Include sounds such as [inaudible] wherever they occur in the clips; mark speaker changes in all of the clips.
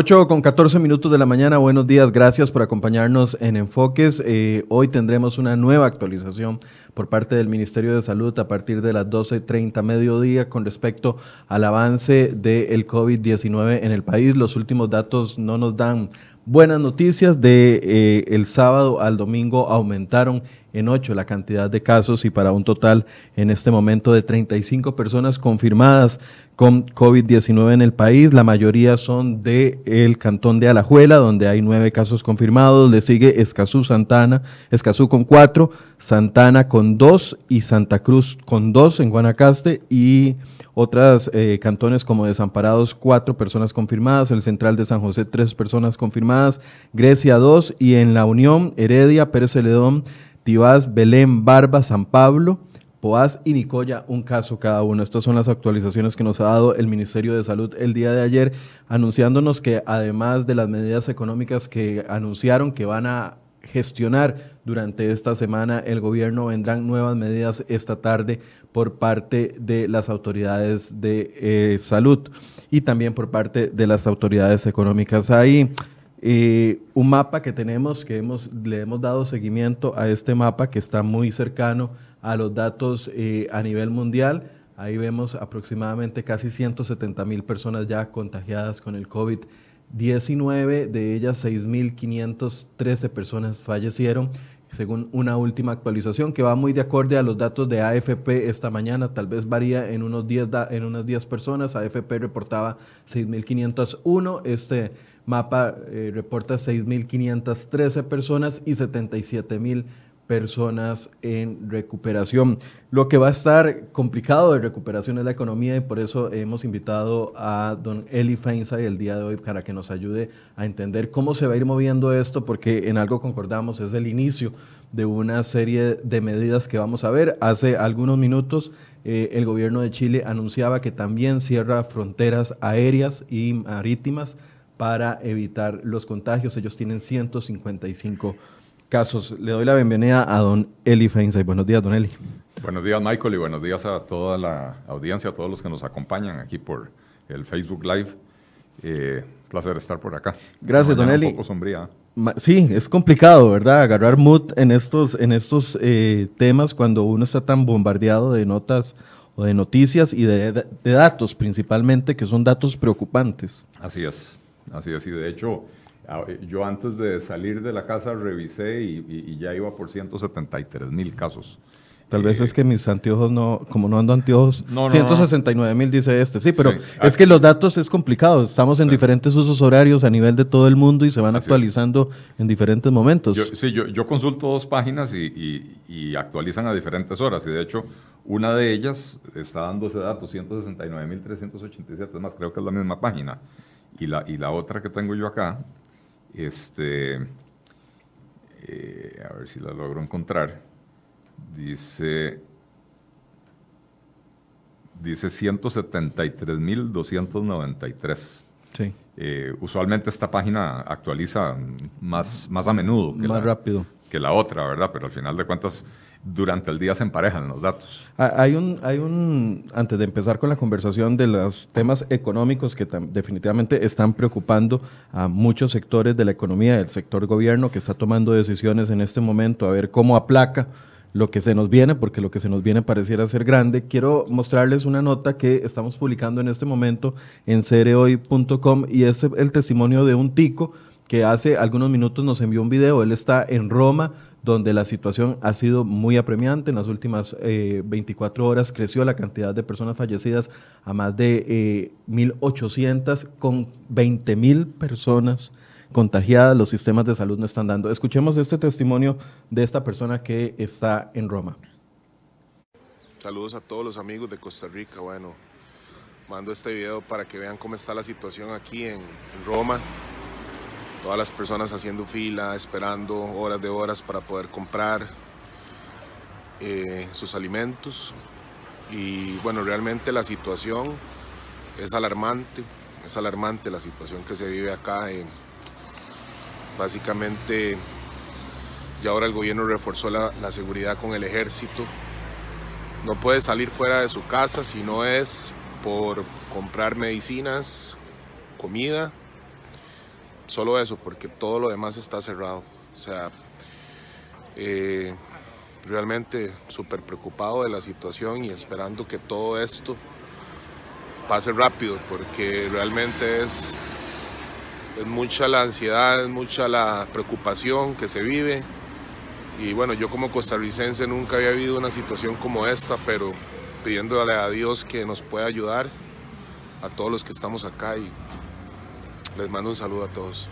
Speaker 1: 8 con 14 minutos de la mañana, buenos días, gracias por acompañarnos en Enfoques. Eh, hoy tendremos una nueva actualización por parte del Ministerio de Salud a partir de las 12.30 mediodía con respecto al avance del COVID-19 en el país. Los últimos datos no nos dan buenas noticias. De eh, el sábado al domingo aumentaron en 8 la cantidad de casos y para un total en este momento de 35 personas confirmadas con COVID-19 en el país. La mayoría son del el cantón de Alajuela, donde hay nueve casos confirmados. Le sigue Escazú, Santana, Escazú con cuatro, Santana con dos y Santa Cruz con dos en Guanacaste y otras eh, cantones como Desamparados, cuatro personas confirmadas, el Central de San José, tres personas confirmadas, Grecia, dos y en La Unión, Heredia, Pérez Celedón, Tibás, Belén, Barba, San Pablo, Poás y Nicoya, un caso cada uno. Estas son las actualizaciones que nos ha dado el Ministerio de Salud el día de ayer, anunciándonos que además de las medidas económicas que anunciaron que van a gestionar durante esta semana el gobierno, vendrán nuevas medidas esta tarde por parte de las autoridades de eh, salud y también por parte de las autoridades económicas. Ahí un mapa que tenemos, que hemos, le hemos dado seguimiento a este mapa que está muy cercano a los datos eh, a nivel mundial. Ahí vemos aproximadamente casi 170 mil personas ya contagiadas con el COVID-19, de ellas 6.513 personas fallecieron, según una última actualización que va muy de acorde a los datos de AFP esta mañana, tal vez varía en unos 10, en unas 10 personas, AFP reportaba 6.501, este mapa eh, reporta 6.513 personas y 77.000 personas en recuperación. Lo que va a estar complicado de recuperación es la economía y por eso hemos invitado a don Eli Feinsay el día de hoy para que nos ayude a entender cómo se va a ir moviendo esto, porque en algo concordamos, es el inicio de una serie de medidas que vamos a ver. Hace algunos minutos eh, el gobierno de Chile anunciaba que también cierra fronteras aéreas y marítimas para evitar los contagios. Ellos tienen 155 casos. Le doy la bienvenida a don Eli Feinsay. Buenos días, don Eli.
Speaker 2: Buenos días, Michael, y buenos días a toda la audiencia, a todos los que nos acompañan aquí por el Facebook Live. Eh, placer estar por acá.
Speaker 1: Gracias, don Eli.
Speaker 2: Un poco sombría.
Speaker 1: Sí, es complicado, ¿verdad? Agarrar mood en estos, en estos eh, temas cuando uno está tan bombardeado de notas o de noticias y de, de, datos principalmente, que son datos preocupantes.
Speaker 2: Así es, así es. Y de hecho, yo antes de salir de la casa revisé y, ya iba por 173 mil casos.
Speaker 1: Tal vez es que mis anteojos no, como no ando anteojos, 169 mil dice este. Sí, pero es que los datos es complicado. Estamos en diferentes usos horarios a nivel de todo el mundo y se van actualizando en diferentes momentos.
Speaker 2: sí, yo, yo, consulto dos páginas y, y, actualizan a diferentes horas. Y de hecho, una de ellas está dando ese dato, 169 mil 387. Es más, creo que es la misma página. Y la, y la otra que tengo yo acá este, eh, a ver si la logro encontrar. Dice, dice 173.293. Sí. Eh, usualmente esta página actualiza más, más a menudo.
Speaker 1: Que más rápido.
Speaker 2: Que la otra, ¿verdad? Pero al final de cuentas durante el día se emparejan los datos.
Speaker 1: Hay un, hay un, antes de empezar con la conversación de los temas económicos que definitivamente están preocupando a muchos sectores de la economía, del sector gobierno que está tomando decisiones en este momento a ver cómo aplaca lo que se nos viene, porque lo que se nos viene pareciera ser grande. Quiero mostrarles una nota que estamos publicando en este momento en cereoy.com y es el testimonio de un tico que hace algunos minutos nos envió un video. Él está en Roma donde la situación ha sido muy apremiante. En las últimas 24 eh, horas creció la cantidad de personas fallecidas a más de 1.800, eh, con 20.000 personas contagiadas. Los sistemas de salud no están dando. Escuchemos este testimonio de esta persona que está en Roma.
Speaker 3: Saludos a todos los amigos de Costa Rica. Bueno, mando este video para que vean cómo está la situación aquí en Roma todas las personas haciendo fila, esperando horas de horas para poder comprar eh, sus alimentos. Y bueno, realmente la situación es alarmante, es alarmante la situación que se vive acá. básicamente, ya ahora el gobierno reforzó la seguridad con el ejército. No puede salir fuera de su casa si no es por comprar medicinas, comida solo eso, porque todo lo demás está cerrado. O sea, eh, realmente súper preocupado de la situación y esperando que todo esto pase rápido, porque realmente es, es mucha la ansiedad, es mucha la preocupación que se vive. Y bueno, yo como costarricense nunca había vivido una situación como esta, pero pidiéndole a Dios que nos pueda ayudar a todos los que estamos acá y les mando un saludo a todos.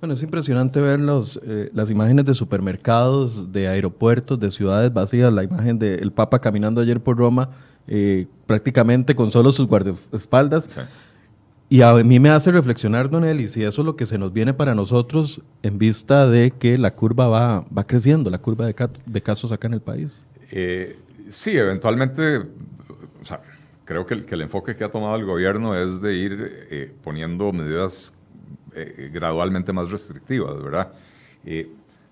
Speaker 1: Bueno, es impresionante ver los, eh, las imágenes de supermercados, de aeropuertos, de ciudades vacías, la imagen del Papa caminando ayer por Roma, eh, prácticamente con solo sus guardaespaldas. Y a mí me hace reflexionar, Don Eli, si eso es lo que se nos viene para nosotros en vista de que la curva va, va creciendo, la curva de, de casos acá en el país.
Speaker 2: Eh, sí, eventualmente, o sea, creo que el, que el, enfoque que ha tomado el gobierno es de ir eh, poniendo medidas eh, gradualmente más restrictivas, ¿verdad? Eh,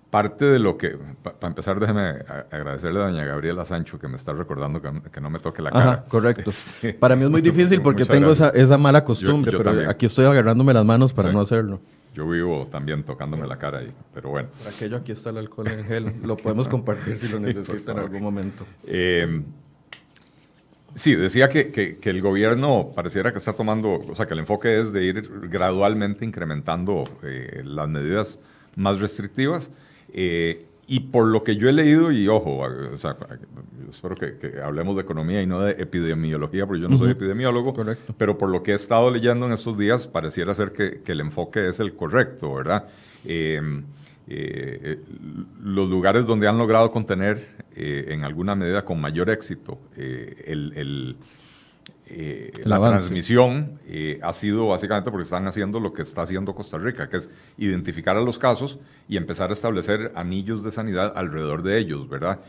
Speaker 2: parte de lo que, para empezar, déjeme agradecerle a doña Gabriela Sancho que me está recordando que, no me toque la cara. Ajá,
Speaker 1: correcto. Este, [laughs] para mí es muy [laughs] difícil porque tengo esa, esa, mala costumbre, pero aquí estoy agarrándome las manos para no hacerlo.
Speaker 2: Yo vivo también tocándome la cara ahí, pero bueno.
Speaker 1: Para aquello aquí está el alcohol en gel, lo podemos compartir si lo [laughs] necesita en algún momento.
Speaker 2: Eh, Sí, decía que, que, el gobierno pareciera que está tomando, o sea, que el enfoque es de ir gradualmente incrementando eh, las medidas más restrictivas. Eh, y por lo que yo he leído, y ojo, o sea, espero que, hablemos de economía y no de epidemiología, porque yo no soy epidemiólogo, pero por lo que he estado leyendo en estos días, pareciera ser que, el enfoque es el correcto, ¿verdad? Eh, eh, los lugares donde han logrado contener eh, en alguna medida con mayor éxito eh, la transmisión ha sido básicamente porque están haciendo lo que está haciendo Costa Rica, que es identificar a los casos y empezar a establecer anillos de sanidad alrededor de ellos, ¿verdad?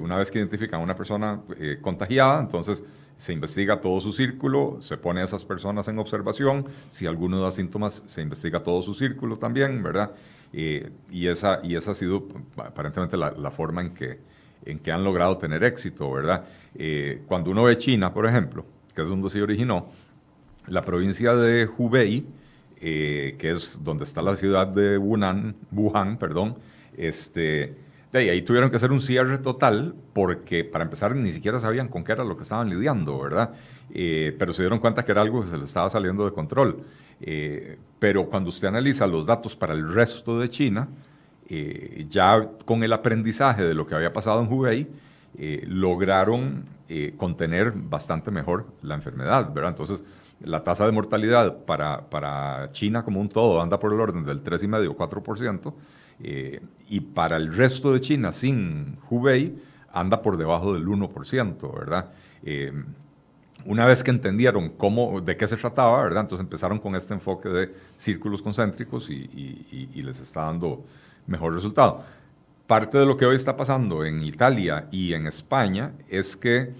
Speaker 2: una vez que identifican a una persona contagiada, entonces se investiga todo su círculo, se pone a esas personas en observación, si alguno da síntomas, se investiga todo su círculo también, ¿verdad? Eh, y, esa, y esa ha sido aparentemente la, forma en que, en que han logrado tener éxito, ¿verdad? Eh, cuando uno ve China, por ejemplo, que es donde se originó, la provincia de Hubei, eh, que es donde está la ciudad de Wuhan, Wuhan perdón, este, de ahí, tuvieron que hacer un cierre total porque para empezar ni siquiera sabían con qué era lo que estaban lidiando, ¿verdad? pero se dieron cuenta que era algo que se les estaba saliendo de control. Eh, pero cuando usted analiza los datos para el resto de China, eh, ya con el aprendizaje de lo que había pasado en Hubei, eh, lograron contener bastante mejor la enfermedad, ¿verdad? Entonces, la tasa de mortalidad para, para China como un todo anda por el orden del 3,5-4%, y para el resto de China sin Hubei anda por debajo del 1%, ¿verdad? Una vez que entendieron cómo, de qué se trataba, ¿verdad? Entonces empezaron con este enfoque de círculos concéntricos y, les está dando mejor resultado. Parte de lo que hoy está pasando en Italia y en España es que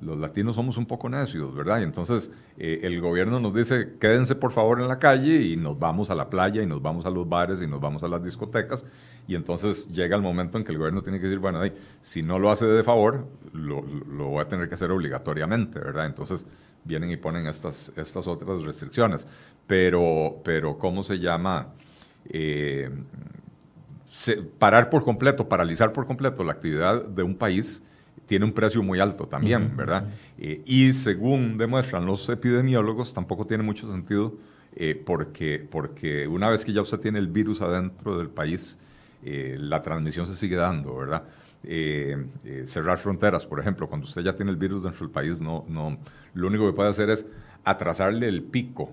Speaker 2: los latinos somos un poco necios, ¿verdad? Y entonces eh, el gobierno nos dice, quédense por favor en la calle y nos vamos a la playa y nos vamos a los bares y nos vamos a las discotecas. Y entonces llega el momento en que el gobierno tiene que decir, bueno, si no lo hace de favor, lo, lo voy a tener que hacer obligatoriamente, ¿verdad? Entonces vienen y ponen estas, otras restricciones. Pero, pero ¿cómo se llama? Eh, parar por completo, paralizar por completo la actividad de un país tiene un precio muy alto también, ¿verdad? Eh, y según demuestran los epidemiólogos, tampoco tiene mucho sentido eh, porque, porque una vez que ya usted tiene el virus adentro del país, eh, la transmisión se sigue dando, ¿verdad? cerrar fronteras, por ejemplo, cuando usted ya tiene el virus dentro del país, no, no, lo único que puede hacer es atrasarle el pico.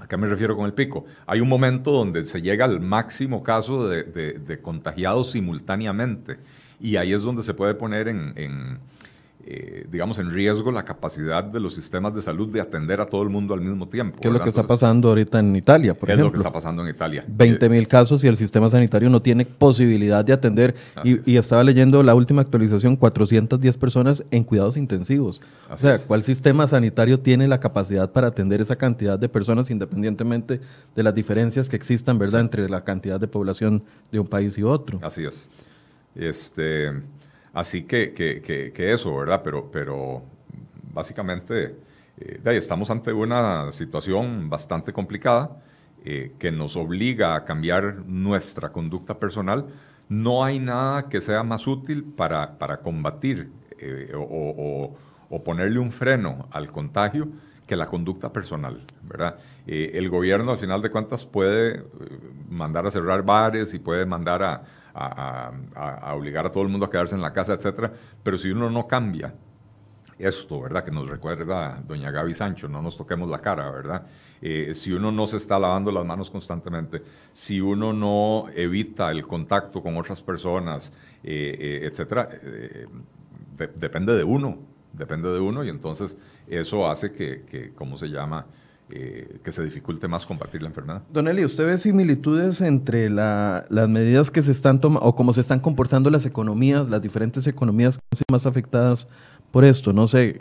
Speaker 2: ¿A qué me refiero con el pico? Hay un momento donde se llega al máximo caso de, de contagiados simultáneamente y ahí es donde se puede poner en, eh, digamos, en riesgo la capacidad de los sistemas de salud de atender a todo el mundo al mismo tiempo.
Speaker 1: ¿Qué es lo que está pasando ahorita en Italia, por ejemplo?
Speaker 2: Es lo que está pasando en Italia.
Speaker 1: 20 mil casos y el sistema sanitario no tiene posibilidad de atender. Y, estaba leyendo la última actualización, 410 personas en cuidados intensivos. o sea, ¿cuál sistema sanitario tiene la capacidad para atender esa cantidad de personas independientemente de las diferencias que existan, ¿verdad?, entre la cantidad de población de un país y otro.
Speaker 2: Así es. Este, así que, que, eso, ¿verdad? Pero, pero básicamente eh, estamos ante una situación bastante complicada. eh, que nos obliga a cambiar nuestra conducta personal, no hay nada que sea más útil para, para combatir eh, o, o, ponerle un freno al contagio que la conducta personal, ¿verdad? El gobierno, al final de cuentas, puede mandar a cerrar bares y puede mandar a, a, obligar a todo el mundo a quedarse en la casa, etcétera, pero si uno no cambia esto, ¿verdad? Que nos recuerda doña Gaby Sancho, no nos toquemos la cara, ¿verdad? Eh, si uno no se está lavando las manos constantemente, si uno no evita el contacto con otras personas, eh, eh, etcétera, depende de uno, depende de uno y entonces eso hace que, que ¿cómo se llama? Que se dificulte más combatir la enfermedad.
Speaker 1: Don Eli, ¿usted ve similitudes entre las medidas que se están tomando o cómo se están comportando las economías, las diferentes economías que son más afectadas por esto? No sé,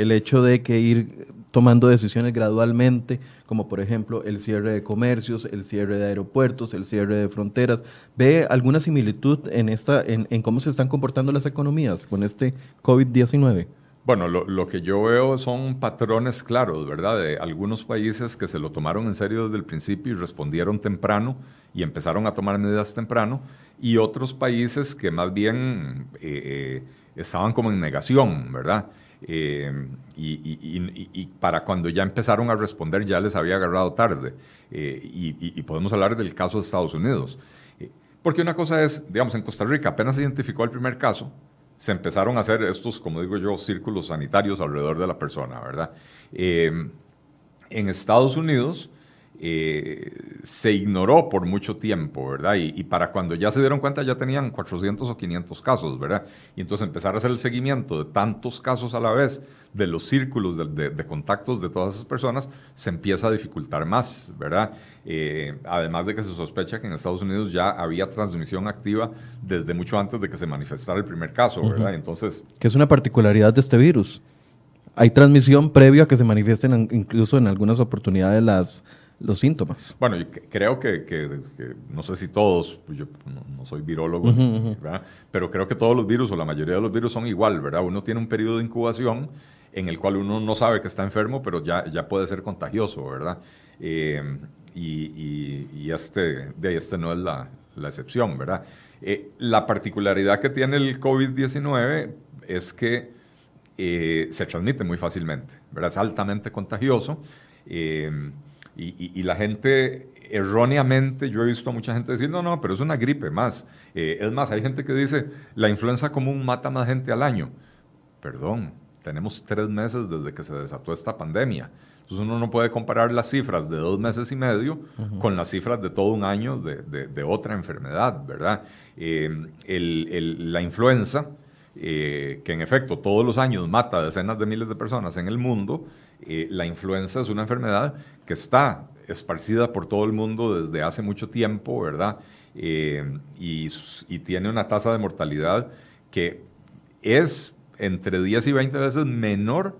Speaker 1: el hecho de que ir tomando decisiones gradualmente, como por ejemplo el cierre de comercios, el cierre de aeropuertos, el cierre de fronteras. ¿Ve alguna similitud en, esta, en, cómo se están comportando las economías con este COVID-19?
Speaker 2: Bueno, lo, que yo veo son patrones claros, ¿verdad? De algunos países que se lo tomaron en serio desde el principio y respondieron temprano y empezaron a tomar medidas temprano, y otros países que más bien eh, eh, estaban como en negación, ¿verdad? Eh, y, para cuando ya empezaron a responder ya les había agarrado tarde. Y, podemos hablar del caso de Estados Unidos. Porque una cosa es, digamos, en Costa Rica apenas se identificó el primer caso, se empezaron a hacer estos, como digo yo, círculos sanitarios alrededor de la persona, ¿verdad? en Estados Unidos eh, se ignoró por mucho tiempo, ¿verdad? Y, para cuando ya se dieron cuenta ya tenían 400 o 500 casos, ¿verdad? Y entonces empezar a hacer el seguimiento de tantos casos a la vez, de los círculos de, contactos de todas esas personas, se empieza a dificultar más, ¿verdad? Eh, además de que se sospecha que en Estados Unidos ya había transmisión activa desde mucho antes de que se manifestara el primer caso, ¿verdad? Entonces...
Speaker 1: Que es una particularidad de este virus. Hay transmisión previo a que se manifiesten incluso en algunas oportunidades las los síntomas.
Speaker 2: Bueno, yo creo que, no sé si todos, pues yo no, soy virólogo, pero creo que todos los virus o la mayoría de los virus son igual, ¿verdad? Uno tiene un periodo de incubación en el cual uno no sabe que está enfermo, pero ya, ya puede ser contagioso, ¿verdad? Eh, y, este, de este no es la, excepción, ¿verdad? Eh, la particularidad que tiene el COVID-19 es que eh, se transmite muy fácilmente, ¿verdad? Es altamente contagioso. Y, la gente erróneamente, yo he visto a mucha gente decir, no, no, pero es una gripe más. Eh, es más, hay gente que dice, la influenza común mata más gente al año. Perdón, tenemos tres meses desde que se desató esta pandemia. Entonces uno no puede comparar las cifras de dos meses y medio con las cifras de todo un año de, otra enfermedad, ¿verdad? Eh, la influenza, eh, que en efecto todos los años mata a decenas de miles de personas en el mundo, eh, la influenza es una enfermedad que está esparcida por todo el mundo desde hace mucho tiempo, ¿verdad? Eh, y, tiene una tasa de mortalidad que es entre 10 y 20 veces menor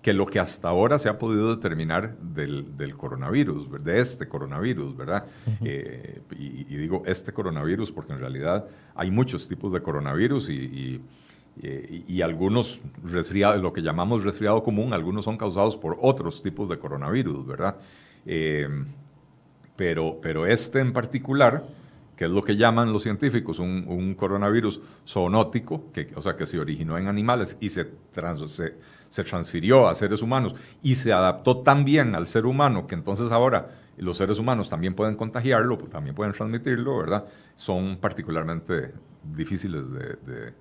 Speaker 2: que lo que hasta ahora se ha podido determinar del, coronavirus, de este coronavirus, ¿verdad? Eh, y, digo este coronavirus porque en realidad hay muchos tipos de coronavirus y eh, y, algunos resfriados, lo que llamamos resfriado común, algunos son causados por otros tipos de coronavirus, ¿verdad? Eh, pero, pero este en particular, que es lo que llaman los científicos un, coronavirus zoonótico, que, o sea, que se originó en animales y se, se, se, transfirió a seres humanos y se adaptó tan bien al ser humano que entonces ahora los seres humanos también pueden contagiarlo, también pueden transmitirlo, ¿verdad? Son particularmente difíciles de de,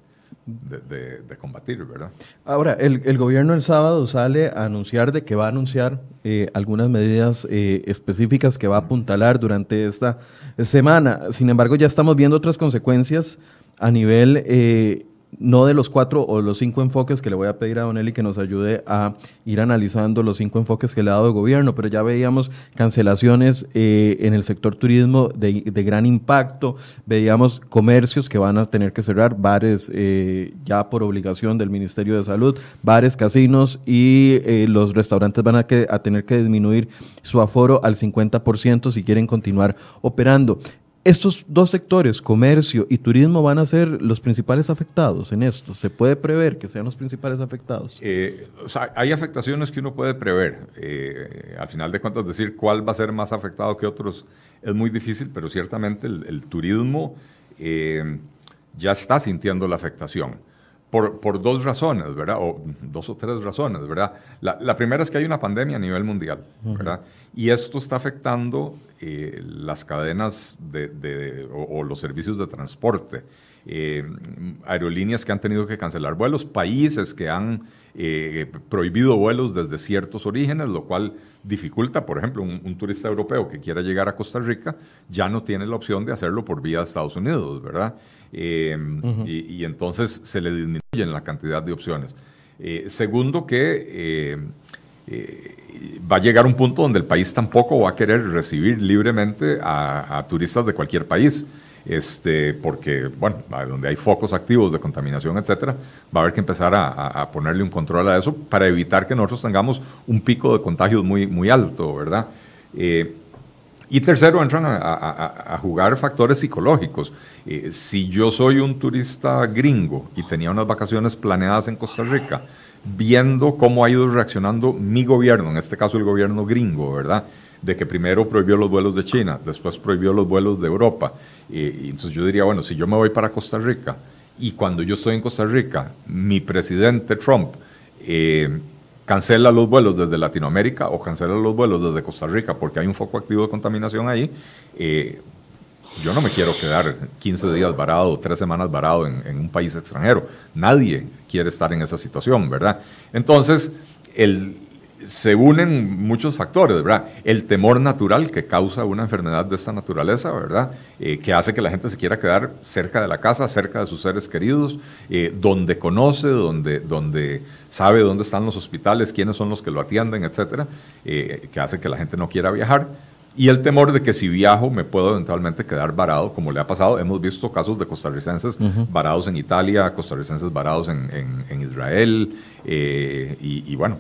Speaker 2: combatir, ¿verdad?
Speaker 1: Ahora, el, gobierno el sábado sale a anunciar de que va a anunciar eh, algunas medidas eh, específicas que va a apuntalar durante esta semana. Sin embargo, ya estamos viendo otras consecuencias a nivel eh, no de los cuatro o los cinco enfoques que le voy a pedir a Don Eli que nos ayude a ir analizando los cinco enfoques que le ha dado el gobierno, pero ya veíamos cancelaciones eh, en el sector turismo de, gran impacto, veíamos comercios que van a tener que cerrar, bares eh, ya por obligación del Ministerio de Salud, bares, casinos y eh, los restaurantes van a, a tener que disminuir su aforo al 50% si quieren continuar operando. Estos dos sectores, comercio y turismo, van a ser los principales afectados en esto. ¿Se puede prever que sean los principales afectados?
Speaker 2: Eh, hay afectaciones que uno puede prever. Eh, al final de cuentas, decir cuál va a ser más afectado que otros es muy difícil, pero ciertamente el, turismo eh, ya está sintiendo la afectación. Por, por, dos razones, ¿verdad? O dos o tres razones, ¿verdad? La, la, primera es que hay una pandemia a nivel mundial, ¿verdad? Y esto está afectando eh, las cadenas de, de, o, los servicios de transporte. Eh, aerolíneas que han tenido que cancelar vuelos, países que han eh, prohibido vuelos desde ciertos orígenes, lo cual dificulta, por ejemplo, un, turista europeo que quiera llegar a Costa Rica ya no tiene la opción de hacerlo por vía de Estados Unidos, ¿verdad? y, entonces se le disminuyen la cantidad de opciones. segundo, que va a llegar un punto donde el país tampoco va a querer recibir libremente a, turistas de cualquier país. Este, porque, bueno, donde hay focos activos de contaminación, etcétera, va a haber que empezar a, ponerle un control a eso para evitar que nosotros tengamos un pico de contagios muy, muy alto, ¿verdad? Eh, y tercero, entran a, jugar factores psicológicos. Eh, si yo soy un turista gringo y tenía unas vacaciones planeadas en Costa Rica, viendo cómo ha ido reaccionando mi gobierno, en este caso el gobierno gringo, ¿verdad? De que primero prohibió los vuelos de China, después prohibió los vuelos de Europa. y entonces yo diría, bueno, si yo me voy para Costa Rica y cuando yo estoy en Costa Rica, mi presidente Trump eh, cancela los vuelos desde Latinoamérica o cancela los vuelos desde Costa Rica porque hay un foco activo de contaminación ahí, eh, yo no me quiero quedar 15 días varado, tres semanas varado en, un país extranjero. Nadie quiere estar en esa situación, ¿verdad? Entonces, el, se unen muchos factores, ¿verdad? El temor natural que causa una enfermedad de esta naturaleza, ¿verdad? Eh, que hace que la gente se quiera quedar cerca de la casa, cerca de sus seres queridos, eh, donde conoce, donde, donde sabe dónde están los hospitales, quiénes son los que lo atienden, etcétera, eh, que hace que la gente no quiera viajar. Y el temor de que si viajo me puedo eventualmente quedar varado, como le ha pasado. Hemos visto casos de costarricenses varados en Italia, costarricenses varados en, en, Israel. Eh, y, bueno,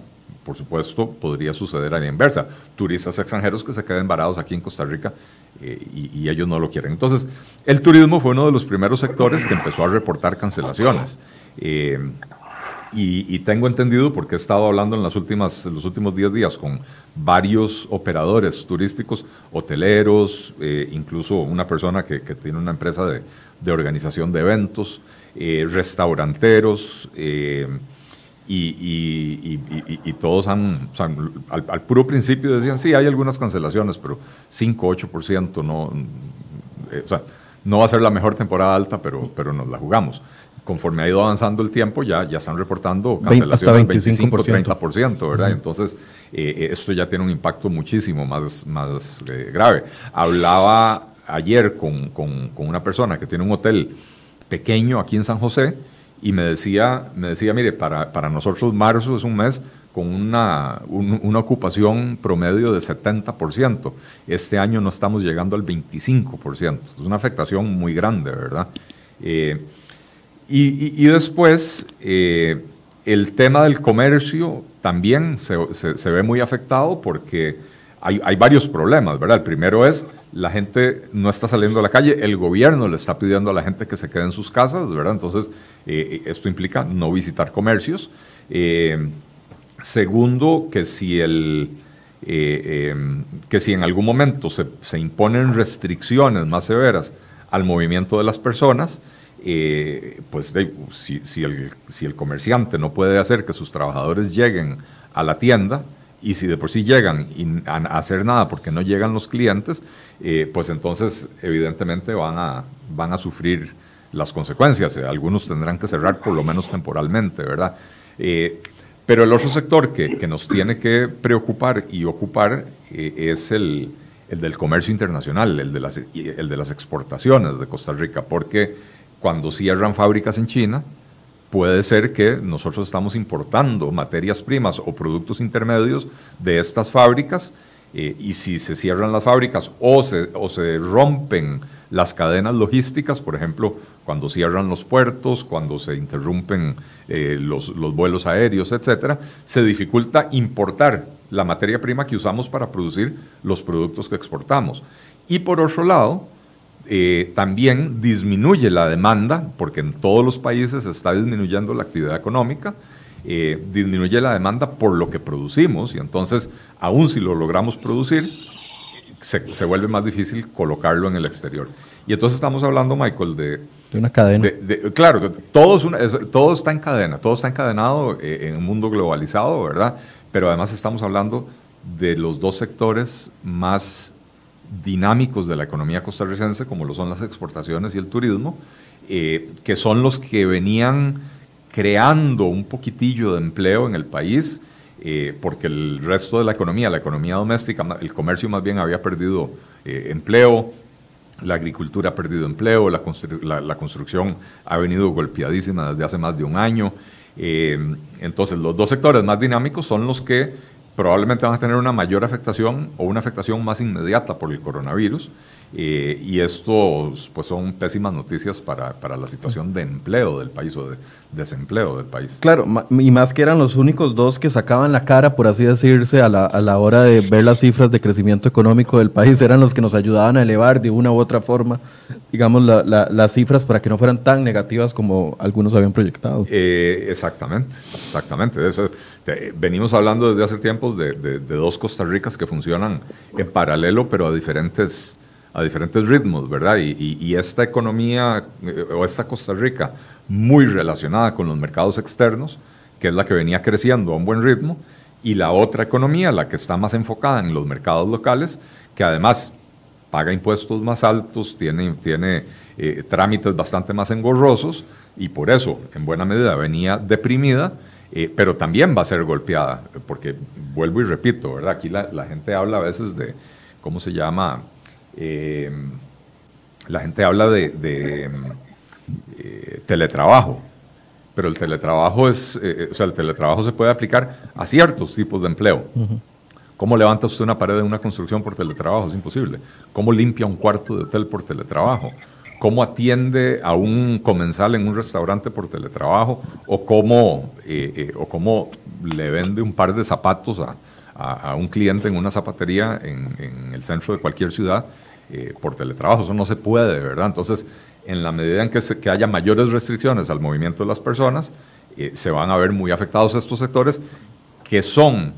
Speaker 2: por supuesto, podría suceder a la inversa. Turistas extranjeros que se queden varados aquí en Costa Rica eh, y, ellos no lo quieren. Entonces, el turismo fue uno de los primeros sectores que empezó a reportar cancelaciones. Eh, y, tengo entendido, porque he estado hablando en las últimas, los últimos 10 días con varios operadores turísticos, hoteleros, eh, incluso una persona que, tiene una empresa de, organización de eventos, restauranteros, eh, y, y, todos han, o sea, al, puro principio decían, sí, hay algunas cancelaciones, pero 5, 8%, no, o sea, no va a ser la mejor temporada alta, pero, pero nos la jugamos conforme ha ido avanzando el tiempo, ya, ya están reportando cancelaciones del 25-30%, ¿verdad? Entonces, eh, eh, esto ya tiene un impacto muchísimo más, más eh, grave. Hablaba ayer con, con, con, una persona que tiene un hotel pequeño aquí en San José y me decía, me decía mire, para, para nosotros marzo es un mes con una, una ocupación promedio de 70%. Este año no estamos llegando al 25%. Es una afectación muy grande, ¿verdad? Y, después, eh, el tema del comercio también se, ve muy afectado porque hay, varios problemas, ¿verdad? El primero es, la gente no está saliendo a la calle, el gobierno le está pidiendo a la gente que se quede en sus casas, ¿verdad? Entonces, eh, esto implica no visitar comercios. Eh, segundo, que si el... que si en algún momento se, imponen restricciones más severas al movimiento de las personas, eh, pues si, el, comerciante no puede hacer que sus trabajadores lleguen a la tienda, y si de por sí llegan y a, hacer nada porque no llegan los clientes, eh, pues entonces evidentemente van a, van a sufrir las consecuencias. Algunos tendrán que cerrar por lo menos temporalmente, ¿verdad? Eh, pero el otro sector que, nos tiene que preocupar y ocupar es el, el, del comercio internacional, el de, las, el de las exportaciones de Costa Rica, porque cuando cierran fábricas en China, puede ser que nosotros estamos importando materias primas o productos intermedios de estas fábricas eh, y si se cierran las fábricas o se, rompen las cadenas logísticas, por ejemplo, cuando cierran los puertos, cuando se interrumpen eh, los, los, vuelos aéreos, etcétera, se dificulta importar la materia prima que usamos para producir los productos que exportamos. Y por otro lado, eh, también disminuye la demanda, porque en todos los países está disminuyendo la actividad económica, eh, disminuye la demanda por lo que producimos y entonces, aun si lo logramos producir, se, vuelve más difícil colocarlo en el exterior. Y entonces estamos hablando, Michael, de...
Speaker 1: De una cadena.
Speaker 2: claro, todo, es todo está en cadena, todo está encadenado eh, en un mundo globalizado, ¿verdad? Pero además estamos hablando de los dos sectores más dinámicos de la economía costarricense, como lo son las exportaciones y el turismo, eh, que son los que venían creando un poquitillo de empleo en el país, eh, porque el resto de la economía, la economía doméstica, el comercio más bien había perdido eh, empleo, la agricultura ha perdido empleo, la, construcción ha venido golpeadísima desde hace más de un año. entonces, los dos sectores más dinámicos son los que probablemente van a tener una mayor afectación o una afectación más inmediata por el coronavirus. Eh, y esto pues, son pésimas noticias para, para, la situación de empleo del país o de desempleo del país.
Speaker 1: Claro, y más que eran los únicos dos que sacaban la cara, por así decirse, a la, a la hora de ver las cifras de crecimiento económico del país, eran los que nos ayudaban a elevar de una u otra forma, digamos, la, las cifras para que no fueran tan negativas como algunos habían proyectado.
Speaker 2: Eh, exactamente, exactamente. Eso, venimos hablando desde hace tiempos de, dos Costa Ricas que funcionan en paralelo, pero a diferentes a diferentes ritmos, ¿verdad? Y, esta economía eh, o esta Costa Rica muy relacionada con los mercados externos, que es la que venía creciendo a un buen ritmo, y la otra economía, la que está más enfocada en los mercados locales, que además paga impuestos más altos, tiene, tiene eh, trámites bastante más engorrosos, y por eso, en buena medida, venía deprimida, eh, pero también va a ser golpeada, porque vuelvo y repito, ¿verdad? Aquí la, la gente habla a veces de, ¿cómo se llama? Eh, la gente habla de, eh, teletrabajo, pero el teletrabajo es, eh, o sea, el teletrabajo se puede aplicar a ciertos tipos de empleo. ¿Cómo levanta usted una pared de una construcción por teletrabajo? Es imposible. ¿Cómo limpia un cuarto de hotel por teletrabajo? ¿Cómo atiende a un comensal en un restaurante por teletrabajo? ¿O cómo, o cómo le vende un par de zapatos a, a, un cliente en una zapatería en, el centro de cualquier ciudad eh, por teletrabajo. Eso no se puede, ¿verdad? Entonces, en la medida en que, que haya mayores restricciones al movimiento de las personas, eh, se van a ver muy afectados estos sectores que son,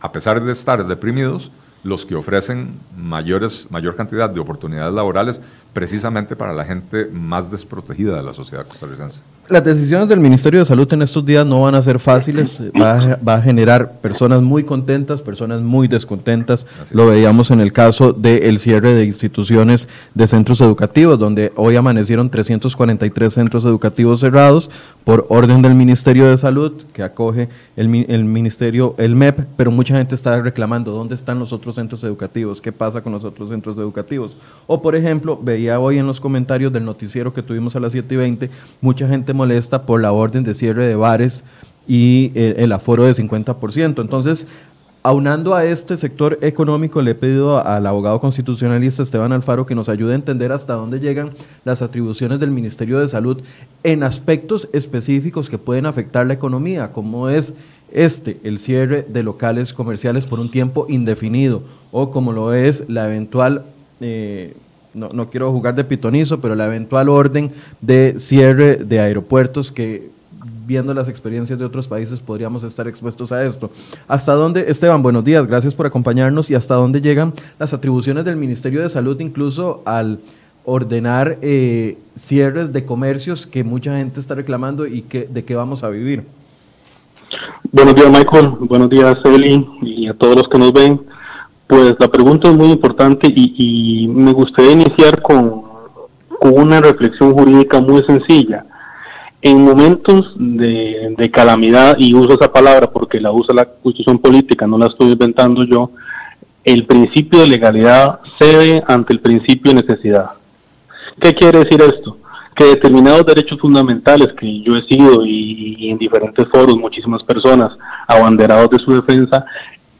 Speaker 2: a pesar de estar deprimidos, los que ofrecen mayores, mayor cantidad de oportunidades laborales precisamente para la gente más desprotegida de la sociedad costarricense.
Speaker 1: Las decisiones del Ministerio de Salud en estos días no van a ser fáciles, [clears throat] va a, generar personas muy contentas, personas muy descontentas. Lo veíamos en el caso del cierre de instituciones de centros educativos, donde hoy amanecieron 343 centros educativos cerrados por orden del Ministerio de Salud, que acoge el, el Ministerio, el MEP, pero mucha gente está reclamando dónde están los otros centros educativos, qué pasa con los otros centros educativos. O, por ejemplo, veía hoy en los comentarios del noticiero que tuvimos a las 7 y 20, mucha gente molesta por la orden de cierre de bares y eh, el, aforo de 50%. Entonces, aunando a este sector económico, le he pedido al abogado constitucionalista Esteban Alfaro que nos ayude a entender hasta dónde llegan las atribuciones del Ministerio de Salud en aspectos específicos que pueden afectar la economía, como es este, el cierre de locales comerciales por un tiempo indefinido, o como lo es la eventual eh, no, no quiero jugar de pitonizo, pero la eventual orden de cierre de aeropuertos que viendo las experiencias de otros países podríamos estar expuestos a esto. ¿Hasta dónde, Esteban, buenos días, gracias por acompañarnos y hasta dónde llegan las atribuciones del Ministerio de Salud incluso al ordenar eh, cierres de comercios que mucha gente está reclamando y que, de qué vamos a vivir?
Speaker 4: Buenos días, Michael. Buenos días, Eli, y a todos los que nos ven. Pues la pregunta es muy importante y, me gustaría iniciar con, una reflexión jurídica muy sencilla. En momentos de, calamidad, y uso esa palabra porque la usa la Constitución Política, no la estoy inventando yo, el principio de legalidad cede ante el principio de necesidad. ¿Qué quiere decir esto? Que determinados derechos fundamentales que yo he sido y, y en diferentes foros muchísimas personas abanderados de su defensa,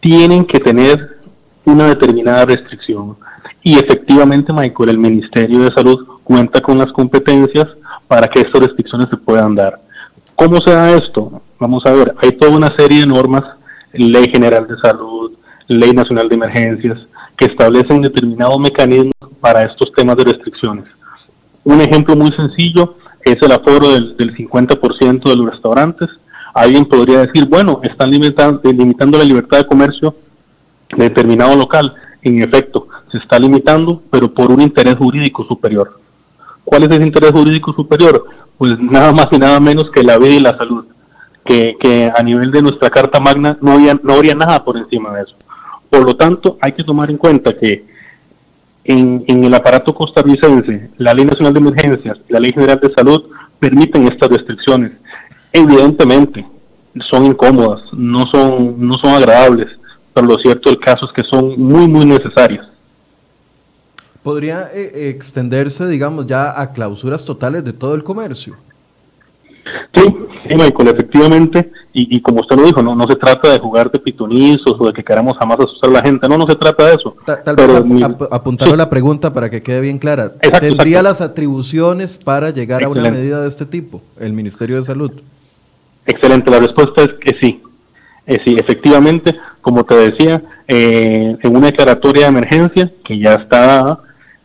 Speaker 4: tienen que tener una determinada restricción. Y efectivamente, Michael, el Ministerio de Salud cuenta con las competencias para que estas restricciones se puedan dar. ¿Cómo se da esto? Vamos a ver, hay toda una serie de normas, Ley General de Salud, Ley Nacional de Emergencias, que establecen determinados mecanismos para estos temas de restricciones. Un ejemplo muy sencillo es el aforo del, 50% de los restaurantes. Alguien podría decir, bueno, están limitando, limitando la libertad de comercio de determinado local. En efecto, se está limitando, pero por un interés jurídico superior. ¿Cuál es ese interés jurídico superior? Pues nada más y nada menos que la vida y la salud. Que, que a nivel de nuestra Carta Magna no, había, no habría nada por encima de eso. Por lo tanto, hay que tomar en cuenta que en, en, el aparato costarricense, la Ley Nacional de Emergencias la Ley General de Salud permiten estas restricciones. Evidentemente, son incómodas, no son, no son agradables, pero lo cierto del caso es que son muy, muy necesarias.
Speaker 1: ¿Podría eh, extenderse, digamos, ya a clausuras totales de todo el comercio?
Speaker 4: Sí, sí, Michael, efectivamente, y, como usted lo dijo, no, no se trata de jugar de pitonizos o de que queramos jamás asustar a la gente, no, no se trata de eso.
Speaker 1: tal vez la pregunta para que quede bien clara. ¿Tendría las atribuciones para llegar a una medida de este tipo, el Ministerio de Salud?
Speaker 4: Excelente, la respuesta es que sí. Eh, sí, efectivamente, como te decía, eh, en una declaratoria de emergencia que ya está dada,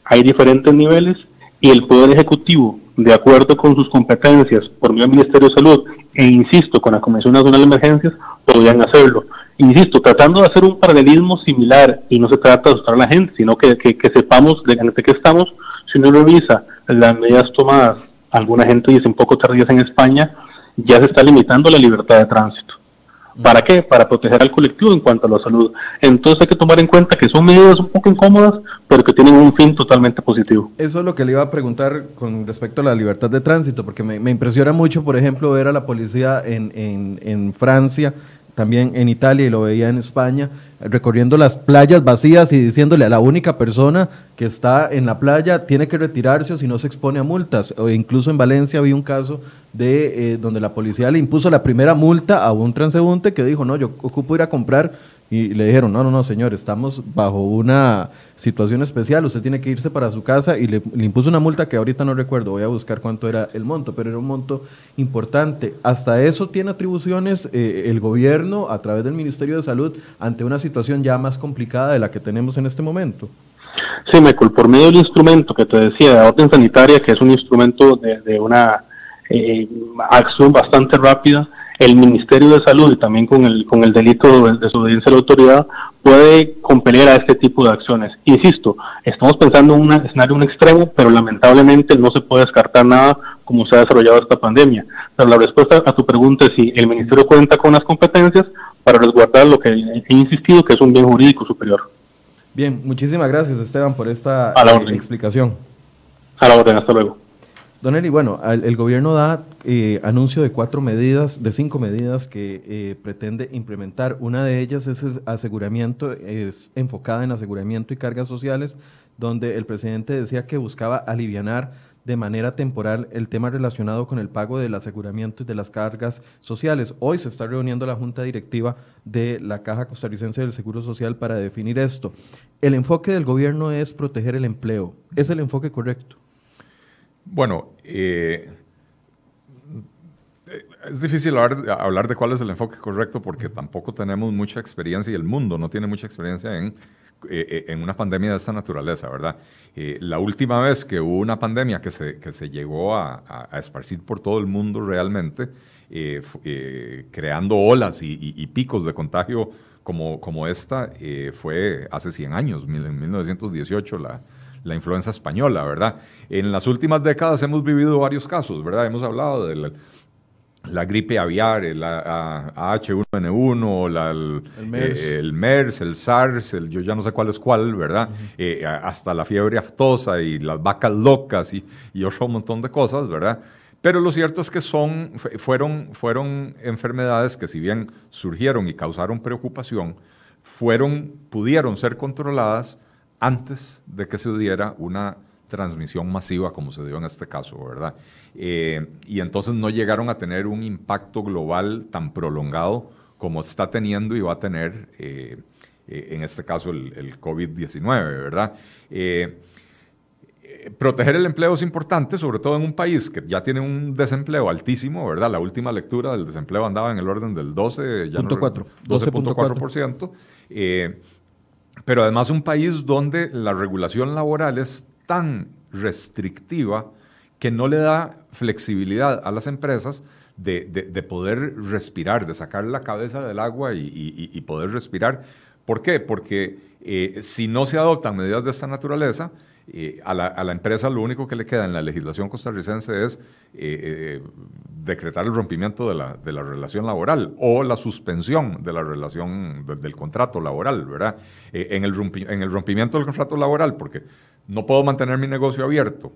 Speaker 4: hay diferentes niveles y el Poder Ejecutivo, de acuerdo con sus competencias por medio del Ministerio de Salud, e insisto, con la Comisión Nacional de Emergencias, podrían hacerlo. Insisto, tratando de hacer un paralelismo similar, y no se trata de asustar a la gente, sino que, que, sepamos de, de qué estamos, si uno revisa las medidas tomadas, alguna gente dice un poco tardías en España, ya se está limitando la libertad de tránsito. ¿Para qué? Para proteger al colectivo en cuanto a la salud. Entonces hay que tomar en cuenta que son medidas un poco incómodas, pero que tienen un fin totalmente positivo.
Speaker 1: Eso es lo que le iba a preguntar con respecto a la libertad de tránsito, porque me, impresiona mucho, por ejemplo, ver a la policía en, en, Francia también en Italia y lo veía en España, recorriendo las playas vacías y diciéndole a la única persona que está en la playa tiene que retirarse o si no se expone a multas. O incluso en Valencia había un caso de eh, donde la policía le impuso la primera multa a un transeúnte que dijo, no, yo ocupo ir a comprar y le dijeron, no, no, no, señor, estamos bajo una situación especial, usted tiene que irse para su casa y le, impuso una multa que ahorita no recuerdo, voy a buscar cuánto era el monto, pero era un monto importante. Hasta eso tiene atribuciones eh, el gobierno a través del Ministerio de Salud ante una situación ya más complicada de la que tenemos en este momento.
Speaker 4: Sí, Michael, por medio del instrumento que te decía, de orden sanitaria, que es un instrumento de, una eh, acción bastante rápida, el Ministerio de Salud y también con el, con el delito de desobediencia a la autoridad puede compeler a este tipo de acciones. Insisto, estamos pensando en un escenario un extremo, pero lamentablemente no se puede descartar nada como se ha desarrollado esta pandemia. Pero la respuesta a tu pregunta es si el Ministerio cuenta con las competencias para resguardar lo que he insistido que es un bien jurídico superior.
Speaker 1: Bien, muchísimas gracias Esteban por esta eh, explicación.
Speaker 4: A la orden, hasta luego.
Speaker 1: Don Eli, bueno, el, gobierno da eh, anuncio de cuatro medidas, de cinco medidas que eh, pretende implementar. Una de ellas es aseguramiento, es enfocada en aseguramiento y cargas sociales, donde el presidente decía que buscaba alivianar de manera temporal el tema relacionado con el pago del aseguramiento y de las cargas sociales. Hoy se está reuniendo la Junta Directiva de la Caja Costarricense del Seguro Social para definir esto. El enfoque del gobierno es proteger el empleo. ¿Es el enfoque correcto?
Speaker 2: Bueno, eh, es difícil hablar, de cuál es el enfoque correcto porque tampoco tenemos mucha experiencia y el mundo no tiene mucha experiencia en, eh, en una pandemia de esta naturaleza, ¿verdad? Eh, la última vez que hubo una pandemia que se, que se llegó a, esparcir por todo el mundo realmente, creando olas y, picos de contagio como, como esta, fue hace 100 años, en 1918, la, la influenza española, ¿verdad? En las últimas décadas hemos vivido varios casos, ¿verdad? Hemos hablado de la, gripe aviar, el H1N1, el, MERS. el, SARS, el, yo ya no sé cuál es cuál, ¿verdad? Eh, hasta la fiebre aftosa y las vacas locas y, y otro montón de cosas, ¿verdad? Pero lo cierto es que son, fueron, fueron enfermedades que si bien surgieron y causaron preocupación, fueron, pudieron ser controladas antes de que se diera una transmisión masiva como se dio en este caso, ¿verdad? Eh, y entonces no llegaron a tener un impacto global tan prolongado como está teniendo y va a tener eh, eh, en este caso el, COVID-19, ¿verdad? proteger el empleo es importante, sobre todo en un país que ya tiene un desempleo altísimo, ¿verdad? La última lectura del desempleo andaba en el orden del 12, 12.4%. pero además un país donde la regulación laboral es tan restrictiva que no le da flexibilidad a las empresas de, poder respirar, de sacar la cabeza del agua y, poder respirar. ¿Por qué? Porque eh, si no se adoptan medidas de esta naturaleza, eh, a, la, empresa lo único que le queda en la legislación costarricense es eh, decretar el rompimiento de la, de la, relación laboral o la suspensión de la relación del contrato laboral, ¿verdad? en, el en el rompimiento del contrato laboral, porque no puedo mantener mi negocio abierto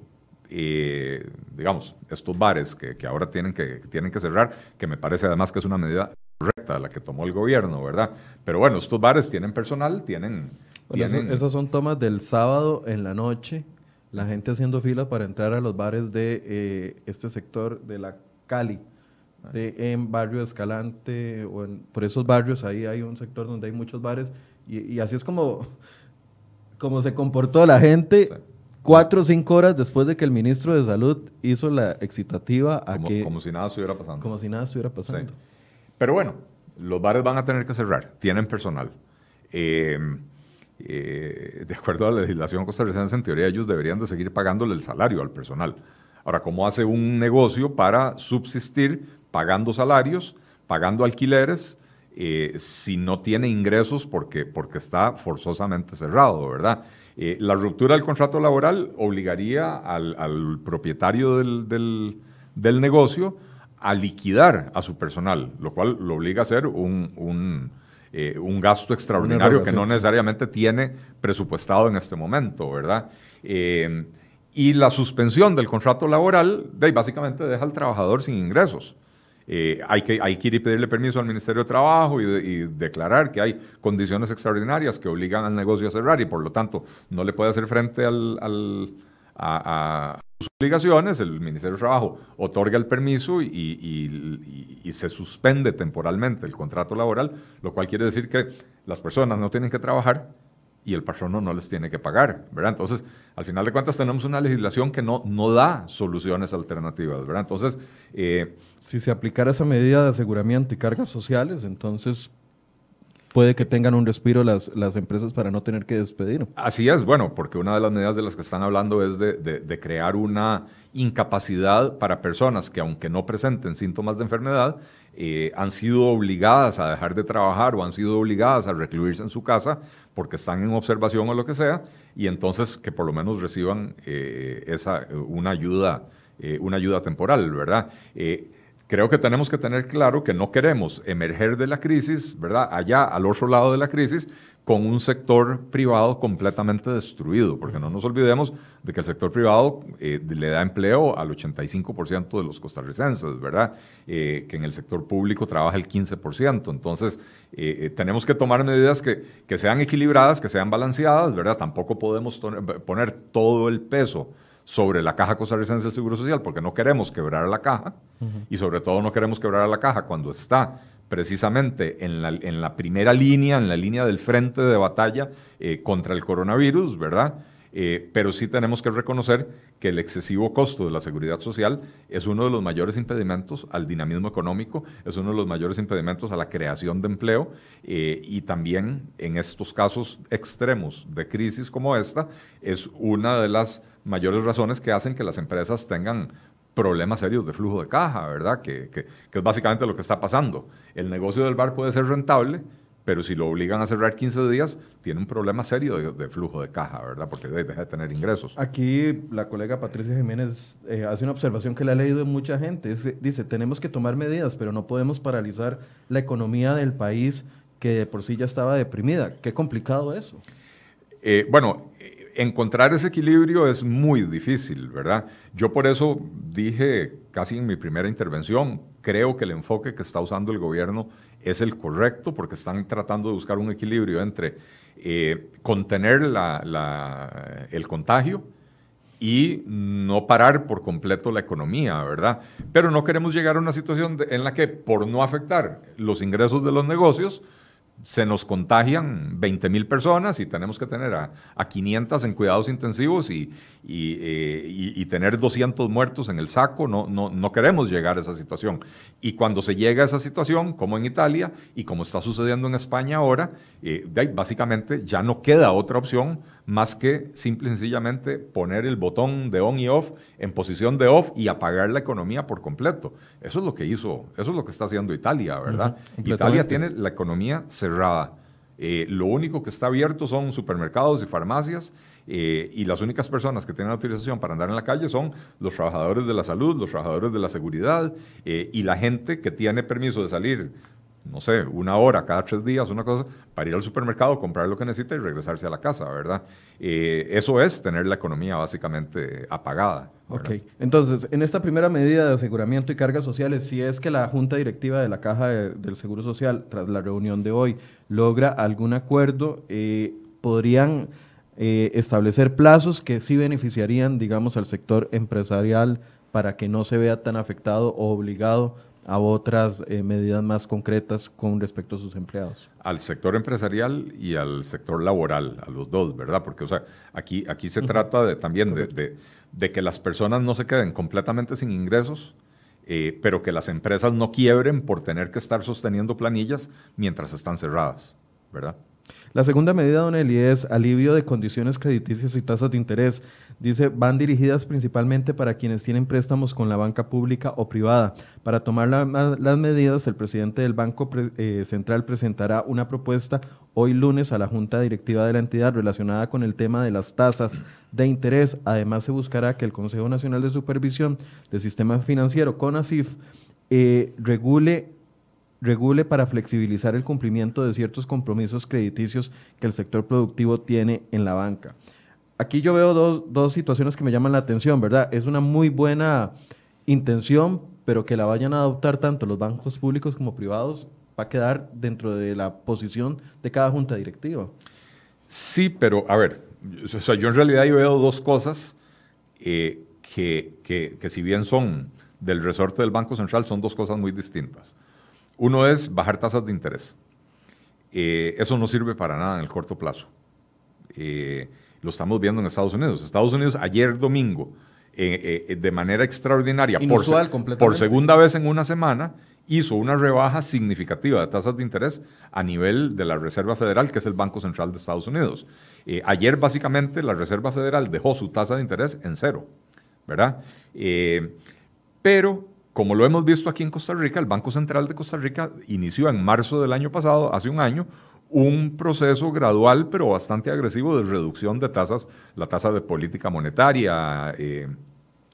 Speaker 2: eh, digamos, estos bares que, ahora tienen que, tienen que cerrar, que me parece además que es una medida correcta la que tomó el gobierno, ¿verdad? Pero bueno, estos bares tienen personal, tienen...
Speaker 1: esas son tomas del sábado en la noche, la gente haciendo filas para entrar a los bares de eh, este sector de la Cali, de, en Barrio Escalante, o por esos barrios ahí hay un sector donde hay muchos bares, y, así es como, como se comportó la gente cuatro o cinco horas después de que el ministro de Salud hizo la excitativa
Speaker 2: a
Speaker 1: como, que...
Speaker 2: Como si nada estuviera pasando.
Speaker 1: Como si nada estuviera pasando.
Speaker 2: Pero bueno, los bares van a tener que cerrar, tienen personal. Eh, eh, de acuerdo a la legislación costarricense, en teoría ellos deberían de seguir pagándole el salario al personal. Ahora, ¿cómo hace un negocio para subsistir pagando salarios, pagando alquileres, eh, si no tiene ingresos porque, porque está forzosamente cerrado, verdad? Eh, la ruptura del contrato laboral obligaría al, propietario del, negocio a liquidar a su personal, lo cual lo obliga a hacer un, eh, gasto extraordinario que no necesariamente tiene presupuestado en este momento, ¿verdad? Eh, y la suspensión del contrato laboral básicamente deja al trabajador sin ingresos. Eh, hay, que, hay que ir y pedirle permiso al Ministerio de Trabajo y, declarar que hay condiciones extraordinarias que obligan al negocio a cerrar y por lo tanto no le puede hacer frente al, a, obligaciones, el Ministerio de Trabajo otorga el permiso y, y, se suspende temporalmente el contrato laboral, lo cual quiere decir que las personas no tienen que trabajar y el patrono no les tiene que pagar, ¿verdad? Entonces, al final de cuentas tenemos una legislación que no, no da soluciones alternativas, ¿verdad? Entonces...
Speaker 1: Eh, si se aplicara esa medida de aseguramiento y cargas sociales, entonces puede que tengan un respiro las, las empresas para no tener que despedir.
Speaker 2: Así es, bueno, porque una de las medidas de las que están hablando es de, de crear una incapacidad para personas que aunque no presenten síntomas de enfermedad, eh, han sido obligadas a dejar de trabajar o han sido obligadas a recluirse en su casa porque están en observación o lo que sea, y entonces que por lo menos reciban eh, esa, una, ayuda, eh, una ayuda temporal, ¿verdad? Creo que tenemos que tener claro que no queremos emerger de la crisis, ¿verdad? Allá, al otro lado de la crisis, con un sector privado completamente destruido, porque no nos olvidemos de que el sector privado eh, le da empleo al 85% de los costarricenses, ¿verdad? Eh, que en el sector público trabaja el 15%. Entonces, eh, tenemos que tomar medidas que, que, sean equilibradas, que sean balanceadas, ¿verdad? Tampoco podemos poner todo el peso sobre la caja costarricense del Seguro Social, porque no queremos quebrar la caja, y sobre todo no queremos quebrar la caja cuando está precisamente en la, en la, primera línea, en la línea del frente de batalla eh, contra el coronavirus, ¿verdad? Eh, pero sí tenemos que reconocer que el excesivo costo de la seguridad social es uno de los mayores impedimentos al dinamismo económico, es uno de los mayores impedimentos a la creación de empleo eh, y también en estos casos extremos de crisis como esta es una de las mayores razones que hacen que las empresas tengan problemas serios de flujo de caja, ¿verdad? Que, que, es básicamente lo que está pasando. El negocio del bar puede ser rentable, pero si lo obligan a cerrar 15 días, tiene un problema serio de, flujo de caja, ¿verdad? Porque deja de tener ingresos.
Speaker 1: Aquí la colega Patricia Jiménez eh, hace una observación que le ha leído mucha gente. dice, tenemos que tomar medidas, pero no podemos paralizar la economía del país que de por sí ya estaba deprimida. Qué complicado eso.
Speaker 2: Eh, bueno, encontrar ese equilibrio es muy difícil, ¿verdad? Yo por eso dije casi en mi primera intervención, creo que el enfoque que está usando el gobierno es el correcto porque están tratando de buscar un equilibrio entre eh, contener el contagio y no parar por completo la economía, ¿verdad? Pero no queremos llegar a una situación en la que por no afectar los ingresos de los negocios, se nos contagian 20 mil personas y tenemos que tener a, a 500 en cuidados intensivos y, eh, y, y, tener 200 muertos en el saco. No, no, no queremos llegar a esa situación. Y cuando se llega a esa situación, como en Italia y como está sucediendo en España ahora, eh, básicamente ya no queda otra opción más que simple y sencillamente poner el botón de on y off en posición de off y apagar la economía por completo. Eso es lo que hizo, eso es lo que está haciendo Italia, ¿verdad? Italia tiene la economía cerrada. Eh, lo único que está abierto son supermercados y farmacias eh, y las únicas personas que tienen autorización para andar en la calle son los trabajadores de la salud, los trabajadores de la seguridad eh, y la gente que tiene permiso de salir no sé, una hora cada tres días, una cosa, para ir al supermercado, comprar lo que necesita y regresarse a la casa, ¿verdad? Eh, eso es tener la economía básicamente apagada.
Speaker 1: Ok, entonces, en esta primera medida de aseguramiento y cargas sociales, si es que la Junta Directiva de la Caja del Seguro Social, tras la reunión de hoy, logra algún acuerdo, eh, podrían eh, establecer plazos que sí beneficiarían, digamos, al sector empresarial para que no se vea tan afectado o obligado a otras eh, medidas más concretas con respecto a sus empleados.
Speaker 2: Al sector empresarial y al sector laboral, a los dos, ¿verdad? Porque, o sea, aquí, aquí se trata de, también de, de, que las personas no se queden completamente sin ingresos, eh, pero que las empresas no quiebren por tener que estar sosteniendo planillas mientras están cerradas, ¿verdad?
Speaker 1: La segunda medida, don Eli, es alivio de condiciones crediticias y tasas de interés. Dice, van dirigidas principalmente para quienes tienen préstamos con la banca pública o privada. Para tomar las medidas, el presidente del Banco eh, Central presentará una propuesta hoy lunes a la Junta Directiva de la entidad relacionada con el tema de las tasas de interés. Además, se buscará que el Consejo Nacional de Supervisión del Sistema Financiero, CONACIF, eh, regule regule para flexibilizar el cumplimiento de ciertos compromisos crediticios que el sector productivo tiene en la banca. Aquí yo veo dos, dos situaciones que me llaman la atención, ¿verdad? Es una muy buena intención, pero que la vayan a adoptar tanto los bancos públicos como privados va a quedar dentro de la posición de cada junta directiva.
Speaker 2: Sí, pero a ver, yo en realidad yo veo dos cosas eh, que, que, que si bien son del resorte del Banco Central, son dos cosas muy distintas. Uno es bajar tasas de interés. Eh, eso no sirve para nada en el corto plazo. Eh, lo estamos viendo en Estados Unidos. Estados Unidos ayer domingo, eh, de manera extraordinaria, por, por, segunda vez en una semana, hizo una rebaja significativa de tasas de interés a nivel de la Reserva Federal, que es el Banco Central de Estados Unidos. ayer básicamente la Reserva Federal dejó su tasa de interés en cero, ¿verdad? pero como lo hemos visto aquí en Costa Rica, el Banco Central de Costa Rica inició en marzo del año pasado, hace un año, un proceso gradual pero bastante agresivo de reducción de tasas, la tasa de política monetaria, eh,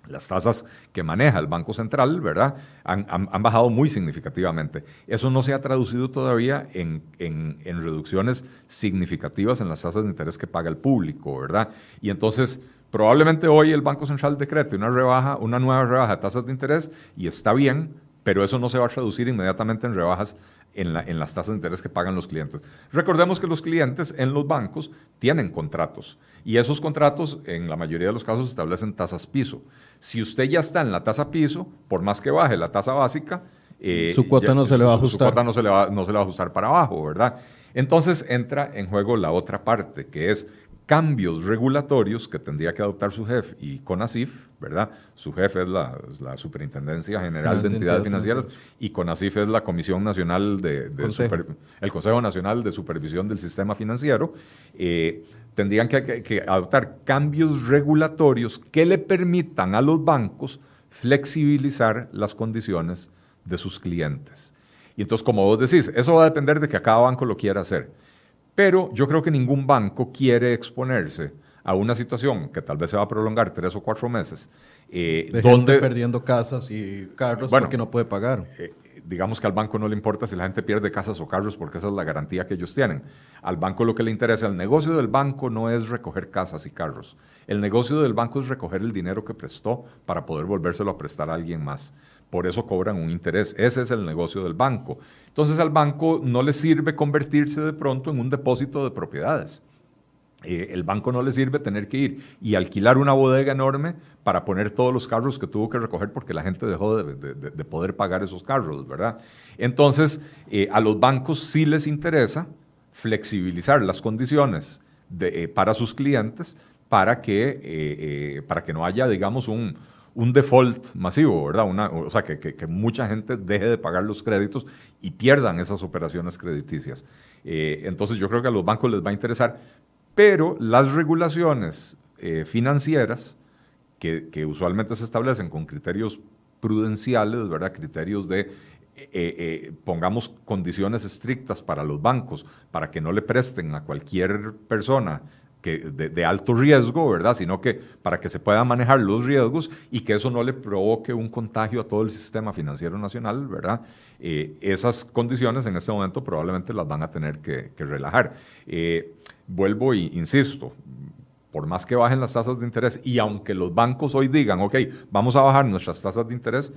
Speaker 2: las tasas que maneja el Banco Central, ¿verdad? Han, bajado muy significativamente. Eso no se ha traducido todavía en, en, reducciones significativas en las tasas de interés que paga el público, ¿verdad? Y entonces Probablemente hoy el Banco Central decrete una rebaja, una nueva rebaja de tasas de interés y está bien, pero eso no se va a traducir inmediatamente en rebajas en, las tasas de interés que pagan los clientes. Recordemos que los clientes en los bancos tienen contratos y esos contratos en la mayoría de los casos establecen tasas piso. Si usted ya está en la tasa piso, por más que baje la tasa básica,
Speaker 1: eh, su cuota no se le va a ajustar.
Speaker 2: Su cuota no se le va, no se le va a ajustar para abajo, ¿verdad? Entonces entra en juego la otra parte, que es cambios regulatorios que tendría que adoptar su jefe y CONACIF, ¿verdad? Su jefe es la, Superintendencia General de Entidades Financieras y CONACIF es la Comisión Nacional de, el Consejo Nacional de Supervisión del Sistema Financiero. Eh, tendrían que, adoptar cambios regulatorios que le permitan a los bancos flexibilizar las condiciones de sus clientes. Y entonces, como vos decís, eso va a depender de que cada banco lo quiera hacer. Pero yo creo que ningún banco quiere exponerse a una situación que tal vez se va a prolongar tres o cuatro meses.
Speaker 1: Eh, donde perdiendo casas y carros porque no puede pagar.
Speaker 2: Eh, digamos que al banco no le importa si la gente pierde casas o carros porque esa es la garantía que ellos tienen. Al banco lo que le interesa, el negocio del banco no es recoger casas y carros. El negocio del banco es recoger el dinero que prestó para poder volvérselo a prestar a alguien más. Por eso cobran un interés. Ese es el negocio del banco. Entonces al banco no le sirve convertirse de pronto en un depósito de propiedades. eh, el banco no le sirve tener que ir y alquilar una bodega enorme para poner todos los carros que tuvo que recoger porque la gente dejó de, poder pagar esos carros, ¿verdad? Entonces, eh, a los bancos sí les interesa flexibilizar las condiciones de, eh, para sus clientes para que, para que no haya, digamos, un, un default masivo, ¿verdad? O sea, que, mucha gente deje de pagar los créditos y pierdan esas operaciones crediticias. entonces yo creo que a los bancos les va a interesar, pero las regulaciones eh, financieras, que, usualmente se establecen con criterios prudenciales, ¿verdad? Criterios de, eh, eh, pongamos condiciones estrictas para los bancos, para que no le presten a cualquier persona que de, alto riesgo, ¿verdad? Sino que para que se puedan manejar los riesgos y que eso no le provoque un contagio a todo el sistema financiero nacional, ¿verdad? esas condiciones en este momento probablemente las van a tener que, relajar vuelvo y insisto, por más que bajen las tasas de interés y aunque los bancos hoy digan, ok, vamos a bajar nuestras tasas de interés,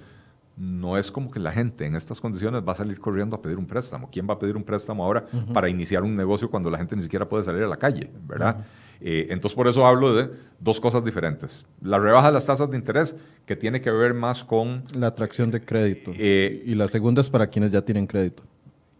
Speaker 2: no es como que la gente en estas condiciones va a salir corriendo a pedir un préstamo. ¿Quién va a pedir un préstamo ahora para iniciar un negocio cuando la gente ni siquiera puede salir a la calle? ¿Verdad? Eh, entonces, por eso hablo de dos cosas diferentes. La rebaja de las tasas de interés, que tiene que ver más con...
Speaker 1: La atracción de crédito. Eh, y la segunda es para quienes ya tienen crédito.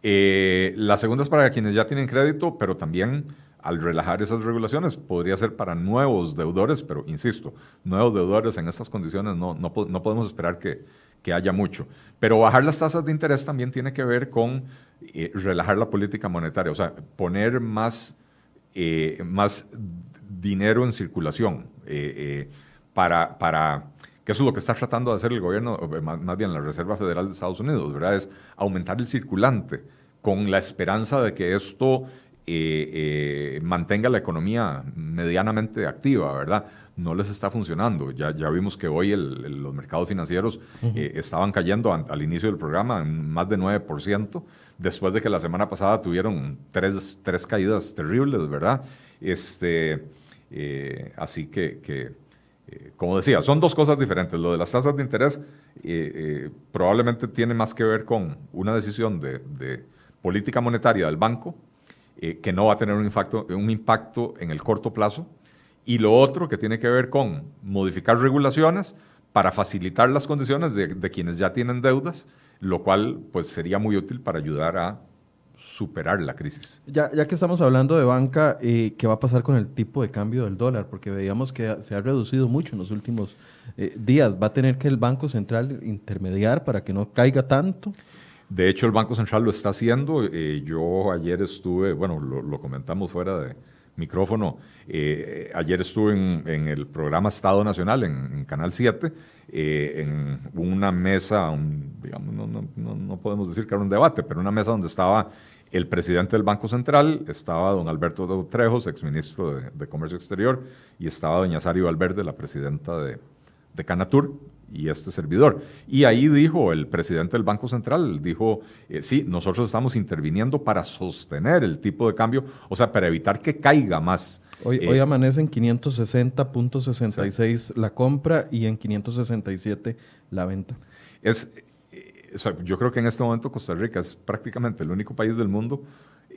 Speaker 2: Eh, la segunda es para quienes ya tienen crédito, pero también al relajar esas regulaciones podría ser para nuevos deudores, pero insisto, nuevos deudores en estas condiciones no, no, podemos esperar que, que, haya mucho. Pero bajar las tasas de interés también tiene que ver con eh, relajar la política monetaria, o sea, poner más, eh, más dinero en circulación eh, para, para que eso es lo que está tratando de hacer el gobierno, más bien la Reserva Federal de Estados Unidos, ¿verdad? Es aumentar el circulante con la esperanza de que esto mantenga la economía medianamente activa, ¿verdad? No les está funcionando. Ya, ya vimos que hoy los mercados financieros eh, estaban cayendo al inicio del programa en más de 9%, después de que la semana pasada tuvieron tres, tres caídas terribles, ¿verdad? Este, así que, como decía, son dos cosas diferentes. Lo de las tasas de interés probablemente tiene más que ver con una decisión de política monetaria del banco, eh, que no va a tener un impacto, en el corto plazo. Y lo otro que tiene que ver con modificar regulaciones para facilitar las condiciones de, quienes ya tienen deudas, lo cual pues sería muy útil para ayudar a superar la crisis.
Speaker 1: Ya, ya que estamos hablando de banca, eh, ¿qué va a pasar con el tipo de cambio del dólar? Porque veíamos que se ha reducido mucho en los últimos eh, días. ¿Va a tener que el Banco Central intermediar para que no caiga tanto?
Speaker 2: De hecho, el Banco Central lo está haciendo. Eh, yo ayer estuve, bueno, lo, comentamos fuera de micrófono, eh, ayer estuve en, el programa Estado Nacional en, Canal 7, eh, en una mesa, digamos, no, podemos decir que era un debate, pero una mesa donde estaba el presidente del Banco Central, estaba don Alberto Trejos, exministro de, de Comercio Exterior, y estaba doña Sario Valverde, la presidenta de, de Canatur, y este servidor. Y ahí dijo el presidente del Banco Central, dijo, eh, sí, nosotros estamos interviniendo para sostener el tipo de cambio, o sea, para evitar que caiga más.
Speaker 1: Hoy, eh, hoy amanece en 560.66 la compra y en 567 la venta.
Speaker 2: Es, eh, yo creo que en este momento Costa Rica es prácticamente el único país del mundo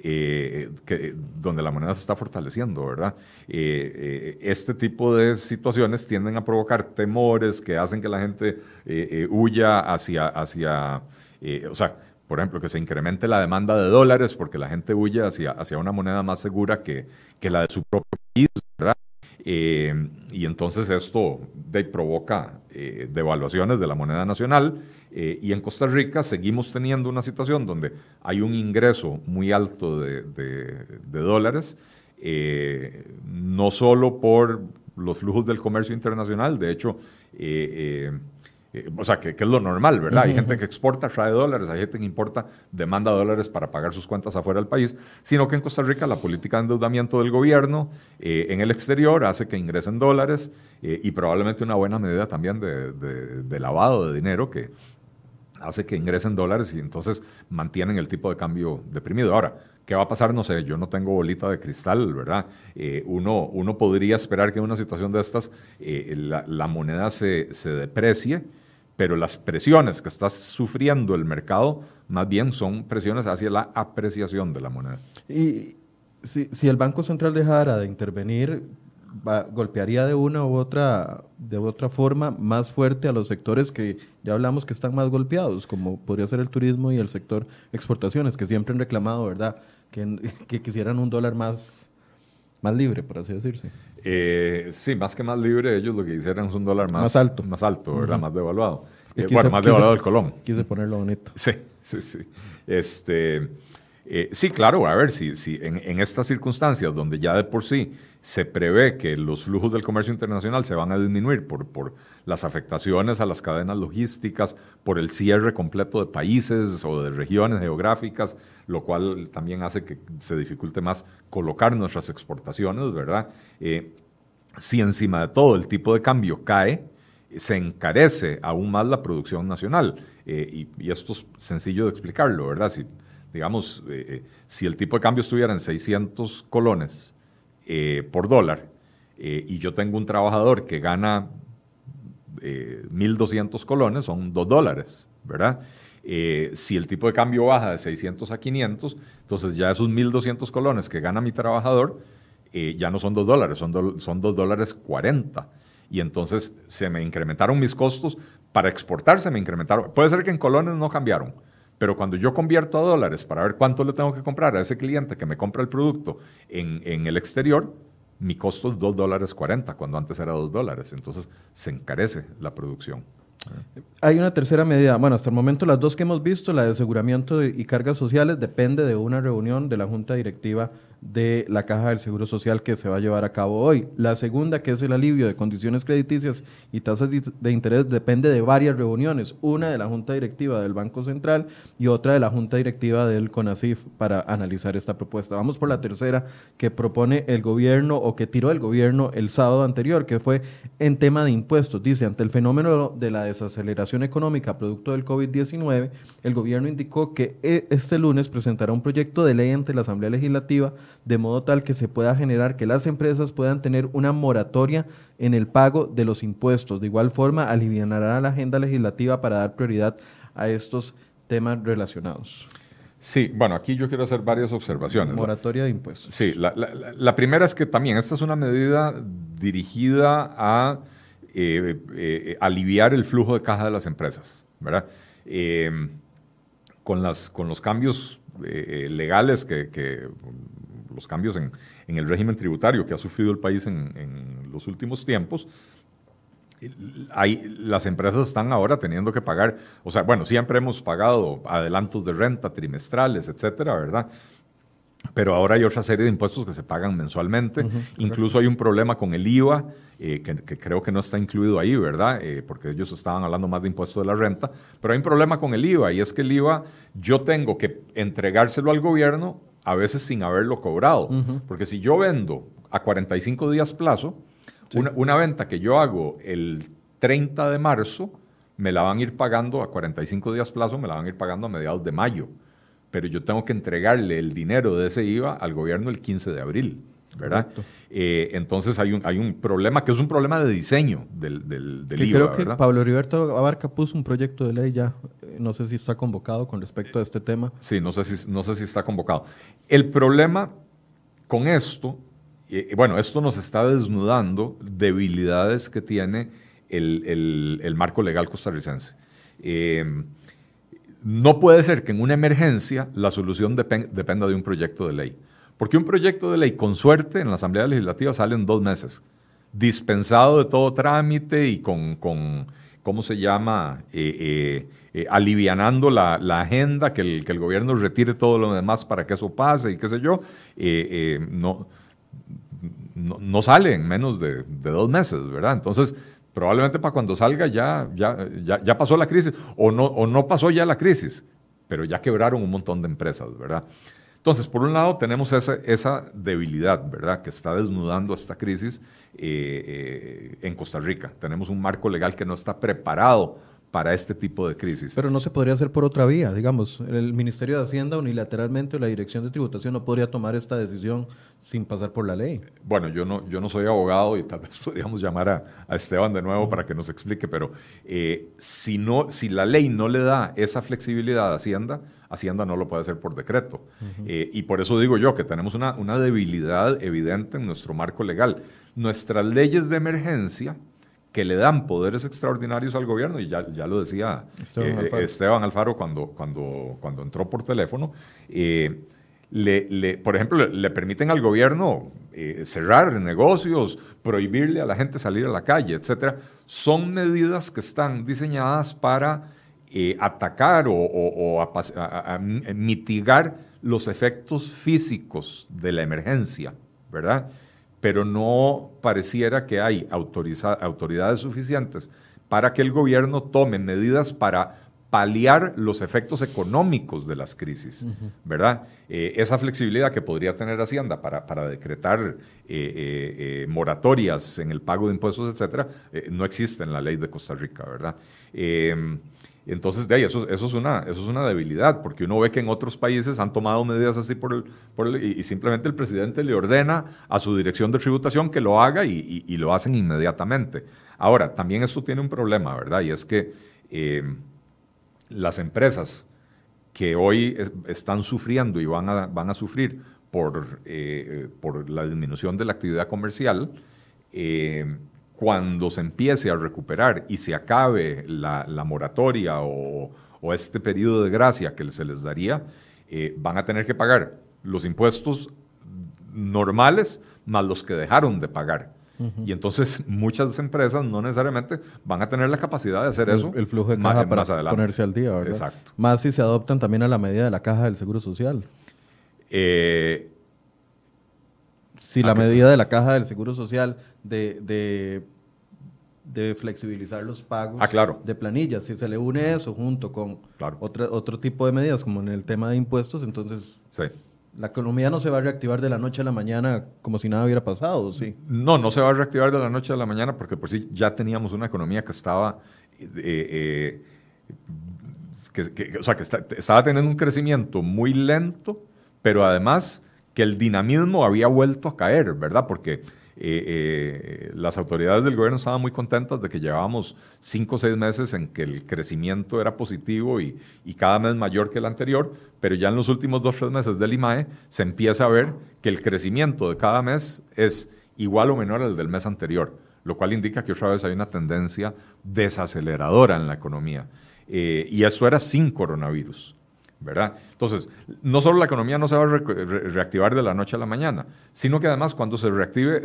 Speaker 2: eh, que, donde la moneda se está fortaleciendo, ¿verdad? Eh, eh, este tipo de situaciones tienden a provocar temores que hacen que la gente huya hacia, hacia o sea, por ejemplo, que se incremente la demanda de dólares porque la gente huye hacia, hacia una moneda más segura que, que la de su propio país, ¿verdad? y entonces esto de, provoca devaluaciones de la moneda nacional eh, y en Costa Rica seguimos teniendo una situación donde hay un ingreso muy alto de, dólares, eh, no solo por los flujos del comercio internacional, de hecho, eh, o sea, que, es lo normal, ¿verdad? Hay gente que exporta, trae dólares, hay gente que importa, demanda dólares para pagar sus cuentas afuera del país, sino que en Costa Rica la política de endeudamiento del gobierno en el exterior hace que ingresen dólares y probablemente una buena medida también de lavado de dinero que hace que ingresen dólares y entonces mantienen el tipo de cambio deprimido. Ahora, ¿qué va a pasar? No sé, yo no tengo bolita de cristal, ¿verdad? Eh, uno, uno podría esperar que en una situación de estas eh, la, moneda se, se, deprecie, pero las presiones que está sufriendo el mercado más bien son presiones hacia la apreciación de la moneda.
Speaker 1: Y si, si el Banco Central dejara de intervenir, golpearía de una u otra, de otra forma más fuerte a los sectores que ya hablamos que están más golpeados, como podría ser el turismo y el sector exportaciones, que siempre han reclamado, ¿verdad?, que, [laughs] que quisieran un dólar más, más libre, por así decirse.
Speaker 2: Eh, sí, más que más libre, ellos lo que quisieran es un dólar más, alto, más alto ¿verdad? Más devaluado. Eh, bueno, más devaluado el colón.
Speaker 1: Quise ponerlo bonito.
Speaker 2: Sí, sí, sí. Este, eh, sí, claro, a ver, si, en, estas circunstancias donde ya de por sí se prevé que los flujos del comercio internacional se van a disminuir por, por las afectaciones a las cadenas logísticas, por el cierre completo de países o de regiones geográficas, lo cual también hace que se dificulte más colocar nuestras exportaciones, ¿verdad? Eh, si encima de todo el tipo de cambio cae, se encarece aún más la producción nacional. Eh, y, esto es sencillo de explicarlo, ¿verdad? Si, digamos, eh, si el tipo de cambio estuviera en 600 colones, eh, por dólar eh, y yo tengo un trabajador que gana 1.200 eh, colones, son 2 dólares, ¿verdad? si el tipo de cambio baja de 600 a 500, entonces ya esos 1.200 colones que gana mi trabajador ya no son 2 dólares, son, son 2 dólares 40. Y entonces se me incrementaron mis costos. Para exportar se me incrementaron. Puede ser que en colones no cambiaron, pero cuando yo convierto a dólares para ver cuánto le tengo que comprar a ese cliente que me compra el producto en, en el exterior, mi costo es 2 dólares 40, cuando antes era 2 dólares. Entonces se encarece la producción.
Speaker 1: Hay una tercera medida. Bueno, hasta el momento las dos que hemos visto, la de aseguramiento y cargas sociales, depende de una reunión de la Junta Directiva de la Caja del Seguro Social que se va a llevar a cabo hoy. La segunda, que es el alivio de condiciones crediticias y tasas de interés, depende de varias reuniones. Una de la Junta Directiva del Banco Central y otra de la Junta Directiva del CONACIF para analizar esta propuesta. Vamos por la tercera que propone el gobierno o que tiró el gobierno el sábado anterior, que fue en tema de impuestos. Dice, ante el fenómeno de la desaceleración económica producto del COVID-19, el gobierno indicó que e, este lunes presentará un proyecto de ley ante la Asamblea Legislativa de modo tal que se pueda generar que las empresas puedan tener una moratoria en el pago de los impuestos. De igual forma, aliviará la agenda legislativa para dar prioridad a estos temas relacionados.
Speaker 2: Sí, bueno, aquí yo quiero hacer varias observaciones.
Speaker 1: Moratoria de impuestos.
Speaker 2: Sí, la, primera es que también esta es una medida dirigida a eh, eh, aliviar el flujo de caja de las empresas, ¿verdad? Eh, con, las, con los cambios legales que los cambios en, el régimen tributario que ha sufrido el país en, los últimos tiempos, hay, las empresas están ahora teniendo que pagar, o sea, bueno, siempre hemos pagado adelantos de renta trimestrales, etcétera, ¿verdad? Pero ahora hay otra serie de impuestos que se pagan mensualmente. Incluso hay un problema con el IVA, eh, que, creo que no está incluido ahí, ¿verdad? Eh, porque ellos estaban hablando más de impuestos de la renta. Pero hay un problema con el IVA, y es que el IVA yo tengo que entregárselo al gobierno a veces sin haberlo cobrado. Porque si yo vendo a 45 días plazo, una, venta que yo hago el 30 de marzo, me la van a ir pagando a 45 días plazo, me la van a ir pagando a mediados de mayo. Pero yo tengo que entregarle el dinero de ese IVA al gobierno el 15 de abril. ¿verdad? Eh, entonces hay un, hay un problema que es un problema de diseño del, del, del
Speaker 1: IVA, Creo que Pablo Heriberto Abarca puso un proyecto de ley ya, eh, no sé si está convocado con respecto a este tema.
Speaker 2: Sí, no sé si, no sé si está convocado. El problema con esto, eh, bueno, esto nos está desnudando debilidades que tiene el, el, marco legal costarricense. No puede ser que en una emergencia la solución dependa de un proyecto de ley. Porque un proyecto de ley, con suerte, en la Asamblea Legislativa sale en dos meses, dispensado de todo trámite y con, ¿cómo se llama? Eh, eh, eh, alivianando la, agenda, que el, que el, gobierno retire todo lo demás para que eso pase y qué sé yo, no, no, sale en menos de, dos meses, ¿verdad? Entonces, probablemente para cuando salga ya, ya, ya, pasó la crisis, o no, o no pasó ya la crisis, pero ya quebraron un montón de empresas, ¿verdad? Entonces, por un lado tenemos esa, debilidad, ¿verdad?, que está desnudando esta crisis eh, eh, en Costa Rica. Tenemos un marco legal que no está preparado para este tipo de crisis.
Speaker 1: Pero no se podría hacer por otra vía, digamos, el Ministerio de Hacienda unilateralmente o la Dirección de Tributación no podría tomar esta decisión sin pasar por la ley.
Speaker 2: Bueno, yo no, yo no soy abogado y tal [laughs] vez podríamos llamar a, Esteban de nuevo para que nos explique, pero eh, si, no, si la ley no le da esa flexibilidad a Hacienda, Hacienda no lo puede hacer por decreto. Eh, y por eso digo yo que tenemos una, una debilidad evidente en nuestro marco legal. Nuestras leyes de emergencia que le dan poderes extraordinarios al gobierno, y ya, ya lo decía Esteban, eh, Alfaro. cuando, cuando, cuando entró por teléfono, eh, le, por ejemplo, le, permiten al gobierno eh, cerrar negocios, prohibirle a la gente salir a la calle, etc. Son medidas que están diseñadas para atacar o, mitigar los efectos físicos de la emergencia, ¿verdad? Pero no pareciera que hay autoridades suficientes para que el gobierno tome medidas para paliar los efectos económicos de las crisis, ¿verdad? Eh, esa flexibilidad que podría tener Hacienda para, para decretar eh, eh, moratorias en el pago de impuestos, etcétera, no existe en la ley de Costa Rica, ¿verdad? Entonces, de ahí, eso, es una, eso es una debilidad, porque uno ve que en otros países han tomado medidas así por el, y, simplemente el presidente le ordena a su dirección de tributación que lo haga y, lo hacen inmediatamente. Ahora, también esto tiene un problema, ¿verdad? Y es que eh, las empresas que hoy están sufriendo y van a, van a sufrir por, eh, por la disminución de la actividad comercial, eh, cuando se empiece a recuperar y se acabe la, moratoria o, este periodo de gracia que se les daría, eh, van a tener que pagar los impuestos normales más los que dejaron de pagar. Y entonces [laughs] muchas empresas no necesariamente van a tener la capacidad de hacer eso.
Speaker 1: El flujo de caja para ponerse al día, ¿verdad?
Speaker 2: Exacto.
Speaker 1: Más si se adoptan también a la medida de la caja del Seguro Social.
Speaker 2: Eh,
Speaker 1: si la medida de la caja del Seguro Social de, de, flexibilizar los pagos
Speaker 2: ah,
Speaker 1: de planillas, si se le une eso junto con otro tipo de medidas, como en el tema de impuestos, entonces la economía no se va a reactivar de la noche a la mañana como si nada hubiera pasado, ¿sí?
Speaker 2: No, no se va a reactivar de la noche a la mañana porque por sí ya teníamos una economía que estaba... Eh, eh, que, o sea, que estaba teniendo un crecimiento muy lento, pero además que el dinamismo había vuelto a caer, ¿verdad? Porque eh, eh, las autoridades del gobierno estaban muy contentas de que llevábamos cinco o seis meses en que el crecimiento era positivo y, cada mes mayor que el anterior, pero ya en los últimos dos o tres meses del IMAE se empieza a ver que el crecimiento de cada mes es igual o menor al del mes anterior, lo cual indica que otra vez hay una tendencia desaceleradora en la economía. Eh, y eso era sin coronavirus. Entonces, no solo la economía no se va a reactivar de la noche a la mañana, sino que además cuando se reactive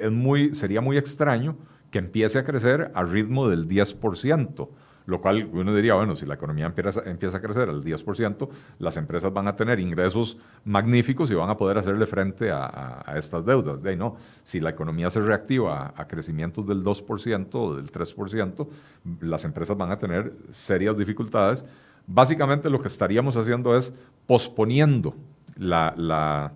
Speaker 2: es, muy, sería muy extraño que empiece a crecer a ritmo del 10%, lo cual uno diría, bueno, si la economía empieza, empieza a crecer al 10%, las empresas van a tener ingresos magníficos y van a poder hacerle frente a, estas deudas. De no, si la economía se reactiva a, crecimientos del 2% o del 3%, las empresas van a tener serias dificultades Básicamente lo que estaríamos haciendo es posponiendo la,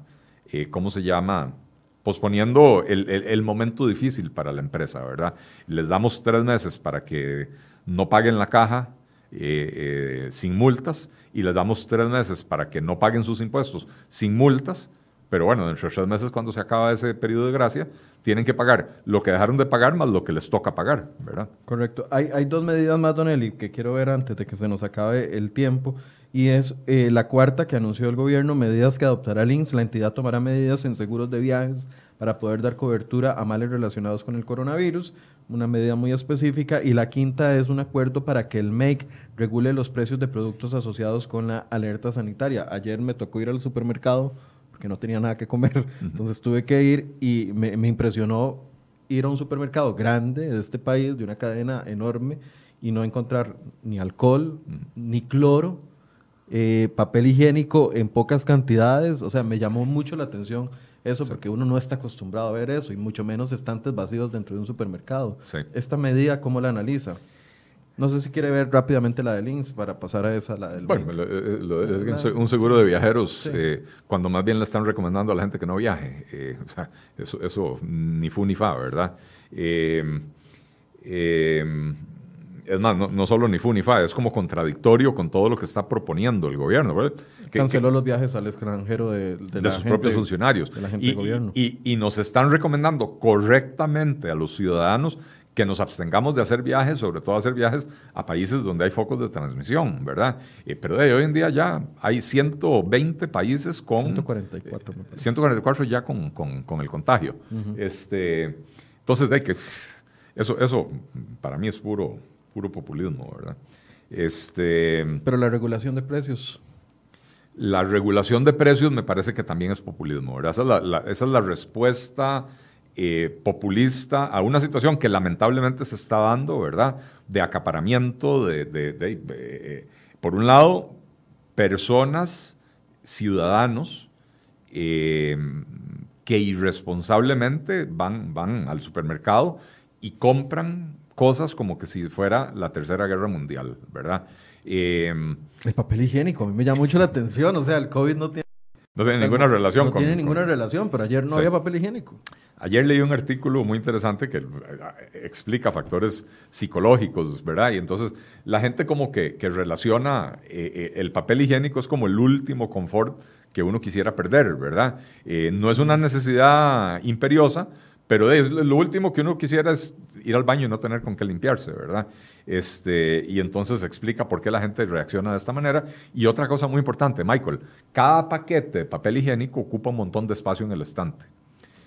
Speaker 2: eh, ¿cómo se llama? Posponiendo el, momento difícil para la empresa, ¿verdad? Les damos tres meses para que no paguen la caja eh, eh, sin multas y les damos tres meses para que no paguen sus impuestos sin multas pero bueno, dentro de tres meses, cuando se acaba ese periodo de gracia, tienen que pagar lo que dejaron de pagar más lo que les toca pagar, ¿verdad?
Speaker 1: Correcto. Hay, hay dos medidas más, Don Eli, que quiero ver antes de que se nos acabe el tiempo. Y es eh, la cuarta que anunció el gobierno, medidas que adoptará el. La entidad tomará medidas en seguros de viajes para poder dar cobertura a males relacionados con el coronavirus, una medida muy específica. Y la quinta es un acuerdo para que el MEC regule los precios de productos asociados con la alerta sanitaria. Ayer me tocó ir al supermercado porque no tenía nada que comer. Entonces tuve que ir y me, impresionó ir a un supermercado grande de este país, de una cadena enorme, y no encontrar ni alcohol, ni cloro, eh, papel higiénico en pocas cantidades. O sea, me llamó mucho la atención eso, porque uno no está acostumbrado a ver eso, y mucho menos estantes vacíos dentro de un supermercado. Esta medida, ¿cómo la analiza? No sé si quiere ver rápidamente la del INS para pasar a esa, la del
Speaker 2: Bueno, eh, es un seguro de viajeros, eh, cuando más bien le están recomendando a la gente que no viaje. Eh, o sea, eso, eso ni fu ni fa, ¿verdad? Em, em, es más, no, solo ni fu ni fa, es como contradictorio con todo lo que está proponiendo el gobierno.
Speaker 1: Canceló los viajes al extranjero de,
Speaker 2: sus propios funcionarios. y, y, nos están recomendando correctamente a los ciudadanos que nos abstengamos de hacer viajes, sobre todo hacer viajes a países donde hay focos de transmisión, ¿verdad? Eh, pero de hoy en día ya hay 120 países con...
Speaker 1: 144.
Speaker 2: 144 ya con, con, el contagio. este, entonces, de que eso, eso para mí es puro, puro populismo, ¿verdad? Este,
Speaker 1: pero la regulación de precios...
Speaker 2: La regulación de precios me parece que también es populismo, ¿verdad? Esa es la, esa es la respuesta eh, populista a una situación que lamentablemente se está dando, ¿verdad? De acaparamiento de, eh, por un lado, personas, ciudadanos, eh, que irresponsablemente van, van al supermercado y compran cosas como que si fuera la Tercera Guerra Mundial, ¿verdad?
Speaker 1: el papel higiénico, a mí me llama mucho la atención, o sea, el COVID no tiene...
Speaker 2: No tiene ninguna relación
Speaker 1: no con... Tiene ninguna relación, pero ayer no había papel higiénico.
Speaker 2: Ayer leí un artículo muy interesante que eh, explica factores psicológicos, ¿verdad? Y entonces la gente como que, relaciona eh, eh, el papel higiénico es como el último confort que uno quisiera perder, ¿verdad? no es una necesidad imperiosa, pero lo último que uno quisiera es ir al baño y no tener con qué limpiarse, ¿verdad? Este, y entonces explica por qué la gente reacciona de esta manera. Y otra cosa muy importante, Michael, cada paquete de papel higiénico ocupa un montón de espacio en el estante.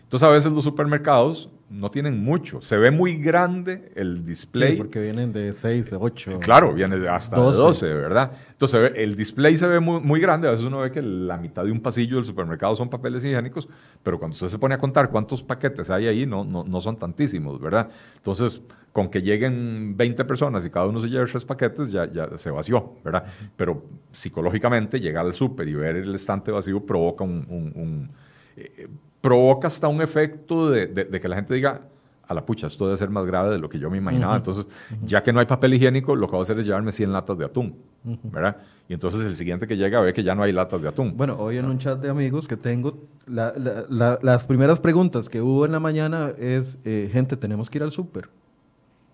Speaker 2: Entonces a veces los supermercados no tienen mucho. Se ve muy grande el display. Sí,
Speaker 1: porque vienen de 6, de 8.
Speaker 2: Claro, viene hasta 12. de 12, ¿verdad? Entonces el display se ve muy, muy, grande. A veces uno ve que la mitad de un pasillo del supermercado son papeles higiénicos, pero cuando usted se pone a contar cuántos paquetes hay ahí, no, no, no son tantísimos, ¿verdad? Entonces, con que lleguen 20 personas y cada uno se lleve tres paquetes, ya, ya se vació, ¿verdad? Pero psicológicamente llegar al súper y ver el estante vacío provoca un... Eh, provoca hasta un efecto de, que la gente diga, a la pucha, esto debe ser más grave de lo que yo me imaginaba. Entonces, ya que no hay papel higiénico, lo que voy a hacer es llevarme 100 latas de atún, ¿verdad? Y entonces el siguiente que llega ve que ya no hay latas de atún.
Speaker 1: Bueno, hoy en un chat de amigos que tengo, las primeras preguntas que hubo en la mañana es, eh, gente, tenemos que ir al súper.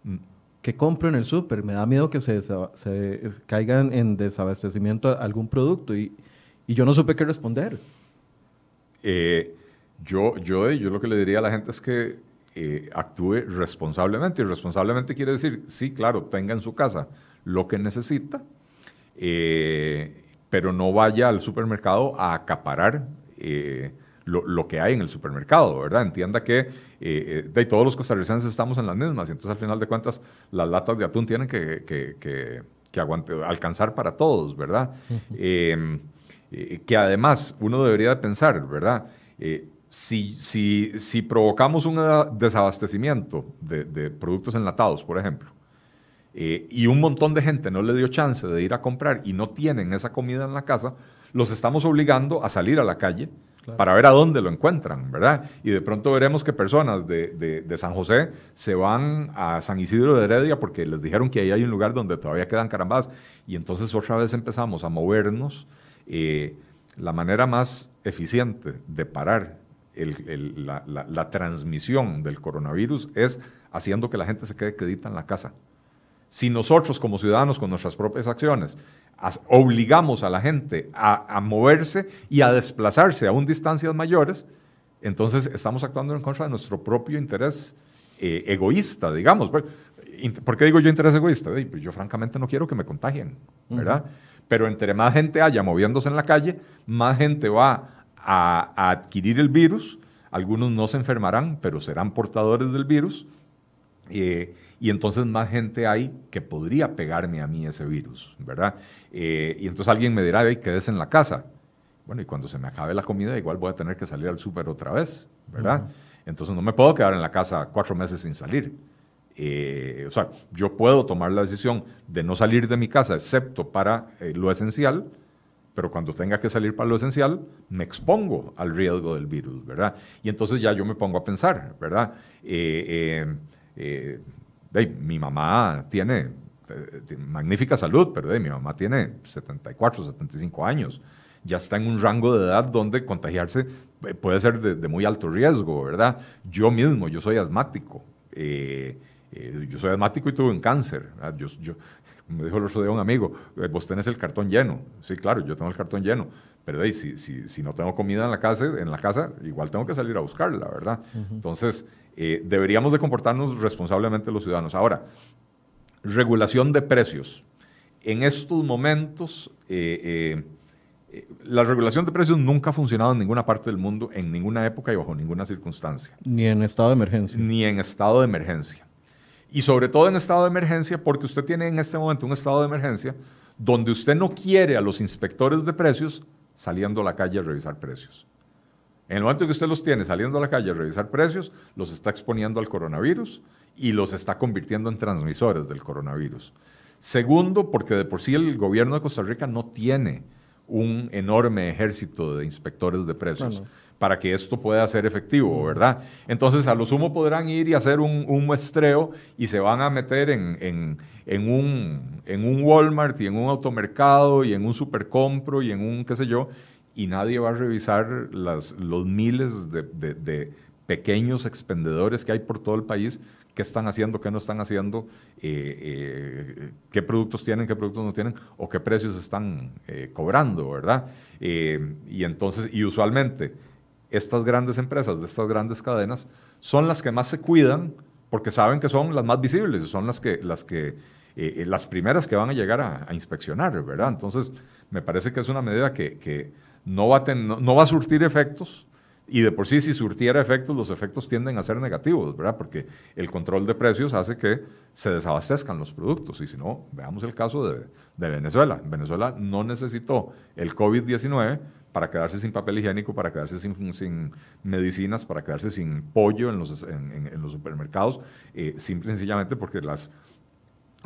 Speaker 1: Mm. ¿Qué compro en el súper? Me da miedo que se, se caigan en desabastecimiento algún producto y, y yo no supe qué responder.
Speaker 2: Eh, yo, yo, yo lo que le diría a la gente es que eh, actúe responsablemente. Y responsablemente quiere decir, sí, claro, tenga en su casa lo que necesita, eh, pero no vaya al supermercado a acaparar eh, lo, que hay en el supermercado, ¿verdad? Entienda que de todos los costarricenses estamos en las mismas, y entonces al final de cuentas las latas de atún tienen que, que, alcanzar para todos, ¿verdad? que además uno debería pensar, ¿verdad? Si, si, si provocamos un desabastecimiento de, productos enlatados, por ejemplo, eh, y un montón de gente no le dio chance de ir a comprar y no tienen esa comida en la casa, los estamos obligando a salir a la calle para ver a dónde lo encuentran, ¿verdad? Y de pronto veremos que personas de, San José se van a San Isidro de Heredia porque les dijeron que ahí hay un lugar donde todavía quedan carambadas y entonces otra vez empezamos a movernos. Eh, la manera más eficiente de parar la, transmisión del coronavirus es haciendo que la gente se quede quedita en la casa. Si nosotros como ciudadanos con nuestras propias acciones obligamos a la gente a, moverse y a desplazarse a un distancias mayores, entonces estamos actuando en contra de nuestro propio interés eh, egoísta, digamos. ¿Por qué digo yo interés egoísta? Pues yo francamente no quiero que me contagien, ¿verdad? Pero entre más gente haya moviéndose en la calle, más gente va a, adquirir el virus. Algunos no se enfermarán, pero serán portadores del virus. Eh, y entonces más gente hay que podría pegarme a mí ese virus, ¿verdad? Eh, y entonces alguien me dirá, hey, quédese en la casa. Bueno, y cuando se me acabe la comida, igual voy a tener que salir al súper otra vez, ¿verdad? Entonces no me puedo quedar en la casa cuatro meses sin salir. Eh, o sea, yo puedo tomar la decisión de no salir de mi casa, excepto para lo esencial, pero cuando tenga que salir para lo esencial, me expongo al riesgo del virus, ¿verdad? Y entonces ya yo me pongo a pensar, ¿verdad? Eh, eh, eh, mi mamá tiene, magnífica salud, pero mi mamá tiene 74, 75 años. Ya está en un rango de edad donde contagiarse puede ser de, muy alto riesgo, ¿verdad? Yo mismo, yo soy asmático. Eh, yo soy asmático y tuve un cáncer. Yo, yo, me dijo el otro día un amigo, eh, vos tenés el cartón lleno. Sí, claro, yo tengo el cartón lleno. Pero si, si, si, no tengo comida en la, casa, en la casa, igual tengo que salir a buscarla, ¿verdad? Entonces, eh, deberíamos de comportarnos responsablemente los ciudadanos. Ahora, regulación de precios. En estos momentos, eh, la regulación de precios nunca ha funcionado en ninguna parte del mundo, en ninguna época y bajo ninguna circunstancia.
Speaker 1: Ni en estado de emergencia.
Speaker 2: Ni en estado de emergencia. Y sobre todo en estado de emergencia, porque usted tiene en este momento un estado de emergencia donde usted no quiere a los inspectores de precios saliendo a la calle a revisar precios. En el momento que usted los tiene saliendo a la calle a revisar precios, los está exponiendo al coronavirus y los está convirtiendo en transmisores del coronavirus. Segundo, porque de por sí el gobierno de Costa Rica no tiene un enorme ejército de inspectores de precios para que esto pueda ser efectivo, ¿verdad? Entonces, a lo sumo podrán ir y hacer un, muestreo y se van a meter en, un, en un Walmart y en un automercado y en un supercompro y en un qué sé yo, y nadie va a revisar las, los miles de, pequeños expendedores que hay por todo el país qué están haciendo, qué no están haciendo, eh, eh, qué productos tienen, qué productos no tienen, o qué precios están eh, cobrando, ¿verdad? y entonces, y usualmente estas grandes empresas, de estas grandes cadenas, son las que más se cuidan porque saben que son las más visibles, son las que, las que, eh, eh, las primeras que van a llegar a, inspeccionar, ¿verdad? Entonces, me parece que es una medida que, no, va a no, va a surtir efectos, y de por sí, si surtiera efectos, los efectos tienden a ser negativos, ¿verdad? Porque el control de precios hace que se desabastezcan los productos. Y si no, veamos el caso de, de Venezuela. Venezuela no necesitó el COVID-19 para quedarse sin papel higiénico, para quedarse sin, sin medicinas, para quedarse sin pollo en los, en, los supermercados, eh, simple y sencillamente porque las,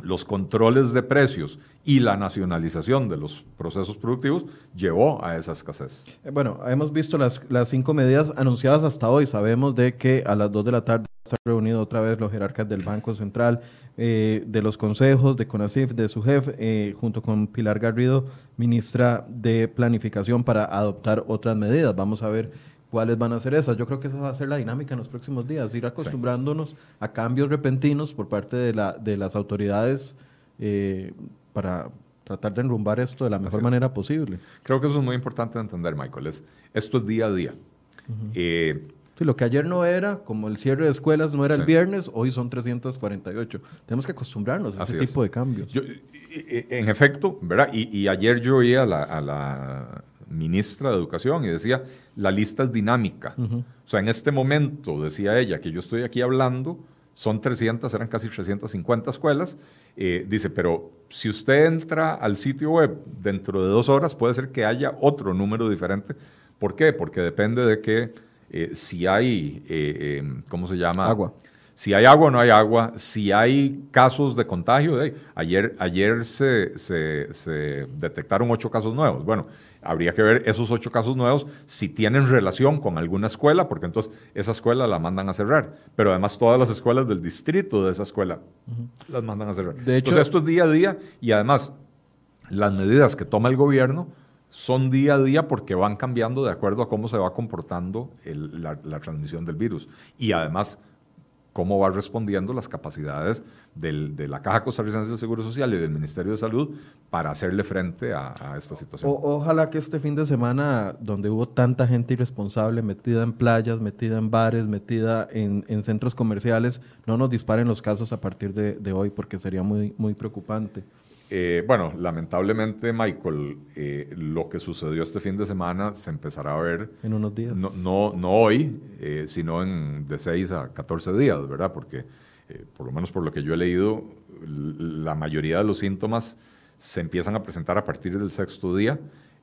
Speaker 2: los controles de precios y la nacionalización de los procesos productivos llevó a esa escasez.
Speaker 1: Eh, bueno, hemos visto las, las cinco medidas anunciadas hasta hoy. Sabemos de que a las dos de la tarde se han reunido otra vez los jerarcas del Banco Central, eh, de los consejos, de CONACIF, de su jefe, eh, junto con Pilar Garrido, ministra de Planificación, para adoptar otras medidas. Vamos a ver cuáles van a ser esas. Yo creo que esa va a ser la dinámica en los próximos días, ir acostumbrándonos a cambios repentinos por parte de, la, de las autoridades eh, para tratar de enrumbar esto de la mejor manera posible.
Speaker 2: Creo que eso es muy importante de entender, Michael. Es, esto es día a día.
Speaker 1: Sí, lo que ayer no era, como el cierre de escuelas no era el viernes, hoy son 348. Tenemos que acostumbrarnos a ese tipo de cambios.
Speaker 2: en efecto, ¿verdad? Y, ayer yo oí a la, ministra de Educación y decía, la lista es dinámica. O sea, en este momento, decía ella, que yo estoy aquí hablando, son 300, eran casi 350 escuelas. Eh, dice, pero si usted entra al sitio web dentro de dos horas, puede ser que haya otro número diferente. ¿Por qué? Porque depende de que eh, si hay, eh, em, ¿cómo se llama?
Speaker 1: Agua.
Speaker 2: Si hay agua o no hay agua, si hay casos de contagio. ayer ayer se, se, detectaron ocho casos nuevos. Bueno, habría que ver esos ocho casos nuevos si tienen relación con alguna escuela, porque entonces esa escuela la mandan a cerrar. Pero además todas las escuelas del distrito de esa escuela las mandan a cerrar. De hecho, entonces esto es día a día y además las medidas que toma el gobierno son día a día porque van cambiando de acuerdo a cómo se va comportando la, transmisión del virus. Y además, cómo va respondiendo las capacidades de la Caja Costarricense del Seguro Social y del Ministerio de Salud para hacerle frente a, esta situación.
Speaker 1: ojalá que este fin de semana, donde hubo tanta gente irresponsable metida en playas, metida en bares, metida en, centros comerciales, no nos disparen los casos a partir de, hoy, porque sería muy preocupante.
Speaker 2: Eh, bueno, lamentablemente, Michael, eh, lo que sucedió este fin de semana se empezará a ver.
Speaker 1: En unos días.
Speaker 2: No, no, hoy, eh, sino en de 6 a 14 días, ¿verdad? Porque, por lo menos por lo que yo he leído, la mayoría de los síntomas se empiezan a presentar a partir del sexto día.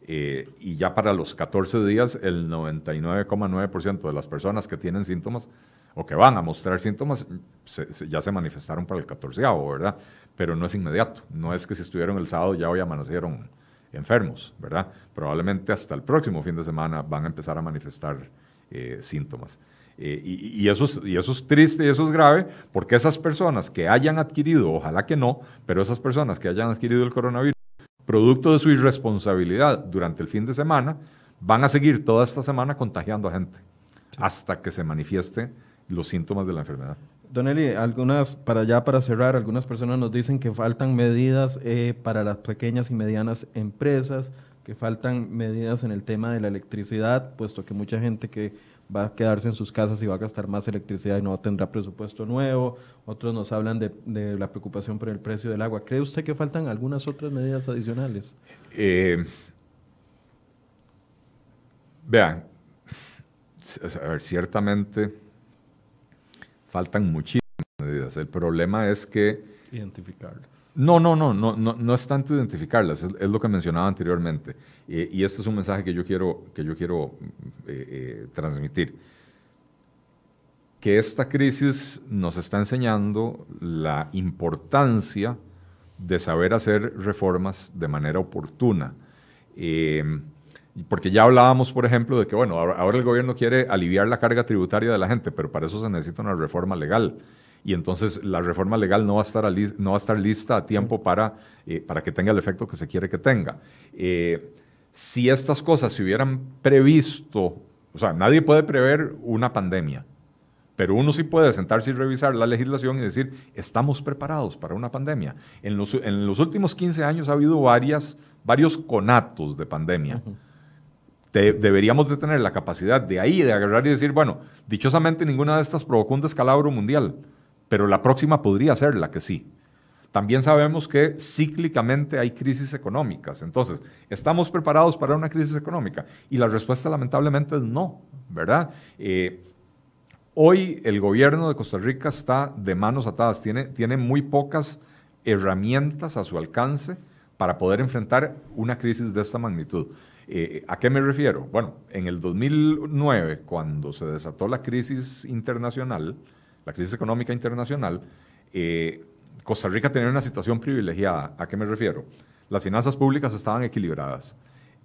Speaker 2: y ya para los 14 días, el 99,9% de las personas que tienen síntomas o que van a mostrar síntomas ya se manifestaron para el 14 ¿verdad? Pero no es inmediato. No es que si estuvieron el sábado ya hoy amanecieron enfermos, ¿verdad? Probablemente hasta el próximo fin de semana van a empezar a manifestar eh, síntomas. Eh, y, eso es, y eso es triste y eso es grave porque esas personas que hayan adquirido, ojalá que no, pero esas personas que hayan adquirido el coronavirus, producto de su irresponsabilidad durante el fin de semana, van a seguir toda esta semana contagiando a gente hasta que se manifieste los síntomas de la enfermedad.
Speaker 1: Don Eli, algunas, para ya para cerrar, algunas personas nos dicen que faltan medidas eh, para las pequeñas y medianas empresas, que faltan medidas en el tema de la electricidad, puesto que mucha gente que va a quedarse en sus casas y va a gastar más electricidad y no tendrá presupuesto nuevo. Otros nos hablan de, la preocupación por el precio del agua. ¿Cree usted que faltan algunas otras medidas adicionales?
Speaker 2: Eh, vean, a ver, ciertamente faltan muchísimas medidas. El problema es que...
Speaker 1: Identificarlas.
Speaker 2: No, no, no, no, no, no es tanto identificarlas, es, lo que mencionaba anteriormente. y este es un mensaje que yo quiero, que yo quiero eh, eh, transmitir. Que esta crisis nos está enseñando la importancia de saber hacer reformas de manera oportuna. Porque ya hablábamos, por ejemplo, de que, bueno, ahora, el gobierno quiere aliviar la carga tributaria de la gente, pero para eso se necesita una reforma legal. Y entonces la reforma legal no va a estar, no va a estar lista a tiempo para, eh, para que tenga el efecto que se quiere que tenga. Eh, si estas cosas se hubieran previsto, o sea, nadie puede prever una pandemia, pero uno sí puede sentarse y revisar la legislación y decir, estamos preparados para una pandemia. En los, en los últimos 15 años ha habido varias, varios conatos de pandemia deberíamos de tener la capacidad de ahí, de agarrar y decir, bueno, dichosamente ninguna de estas provocó un descalabro mundial, pero la próxima podría ser la que sí. También sabemos que cíclicamente hay crisis económicas. Entonces, ¿estamos preparados para una crisis económica? Y la respuesta lamentablemente es no, ¿verdad? Eh, hoy el gobierno de Costa Rica está de manos atadas, tiene, tiene muy pocas herramientas a su alcance para poder enfrentar una crisis de esta magnitud. Eh, ¿A qué me refiero? Bueno, en el 2009, cuando se desató la crisis internacional, la crisis económica internacional, eh, Costa Rica tenía una situación privilegiada. ¿A qué me refiero? Las finanzas públicas estaban equilibradas.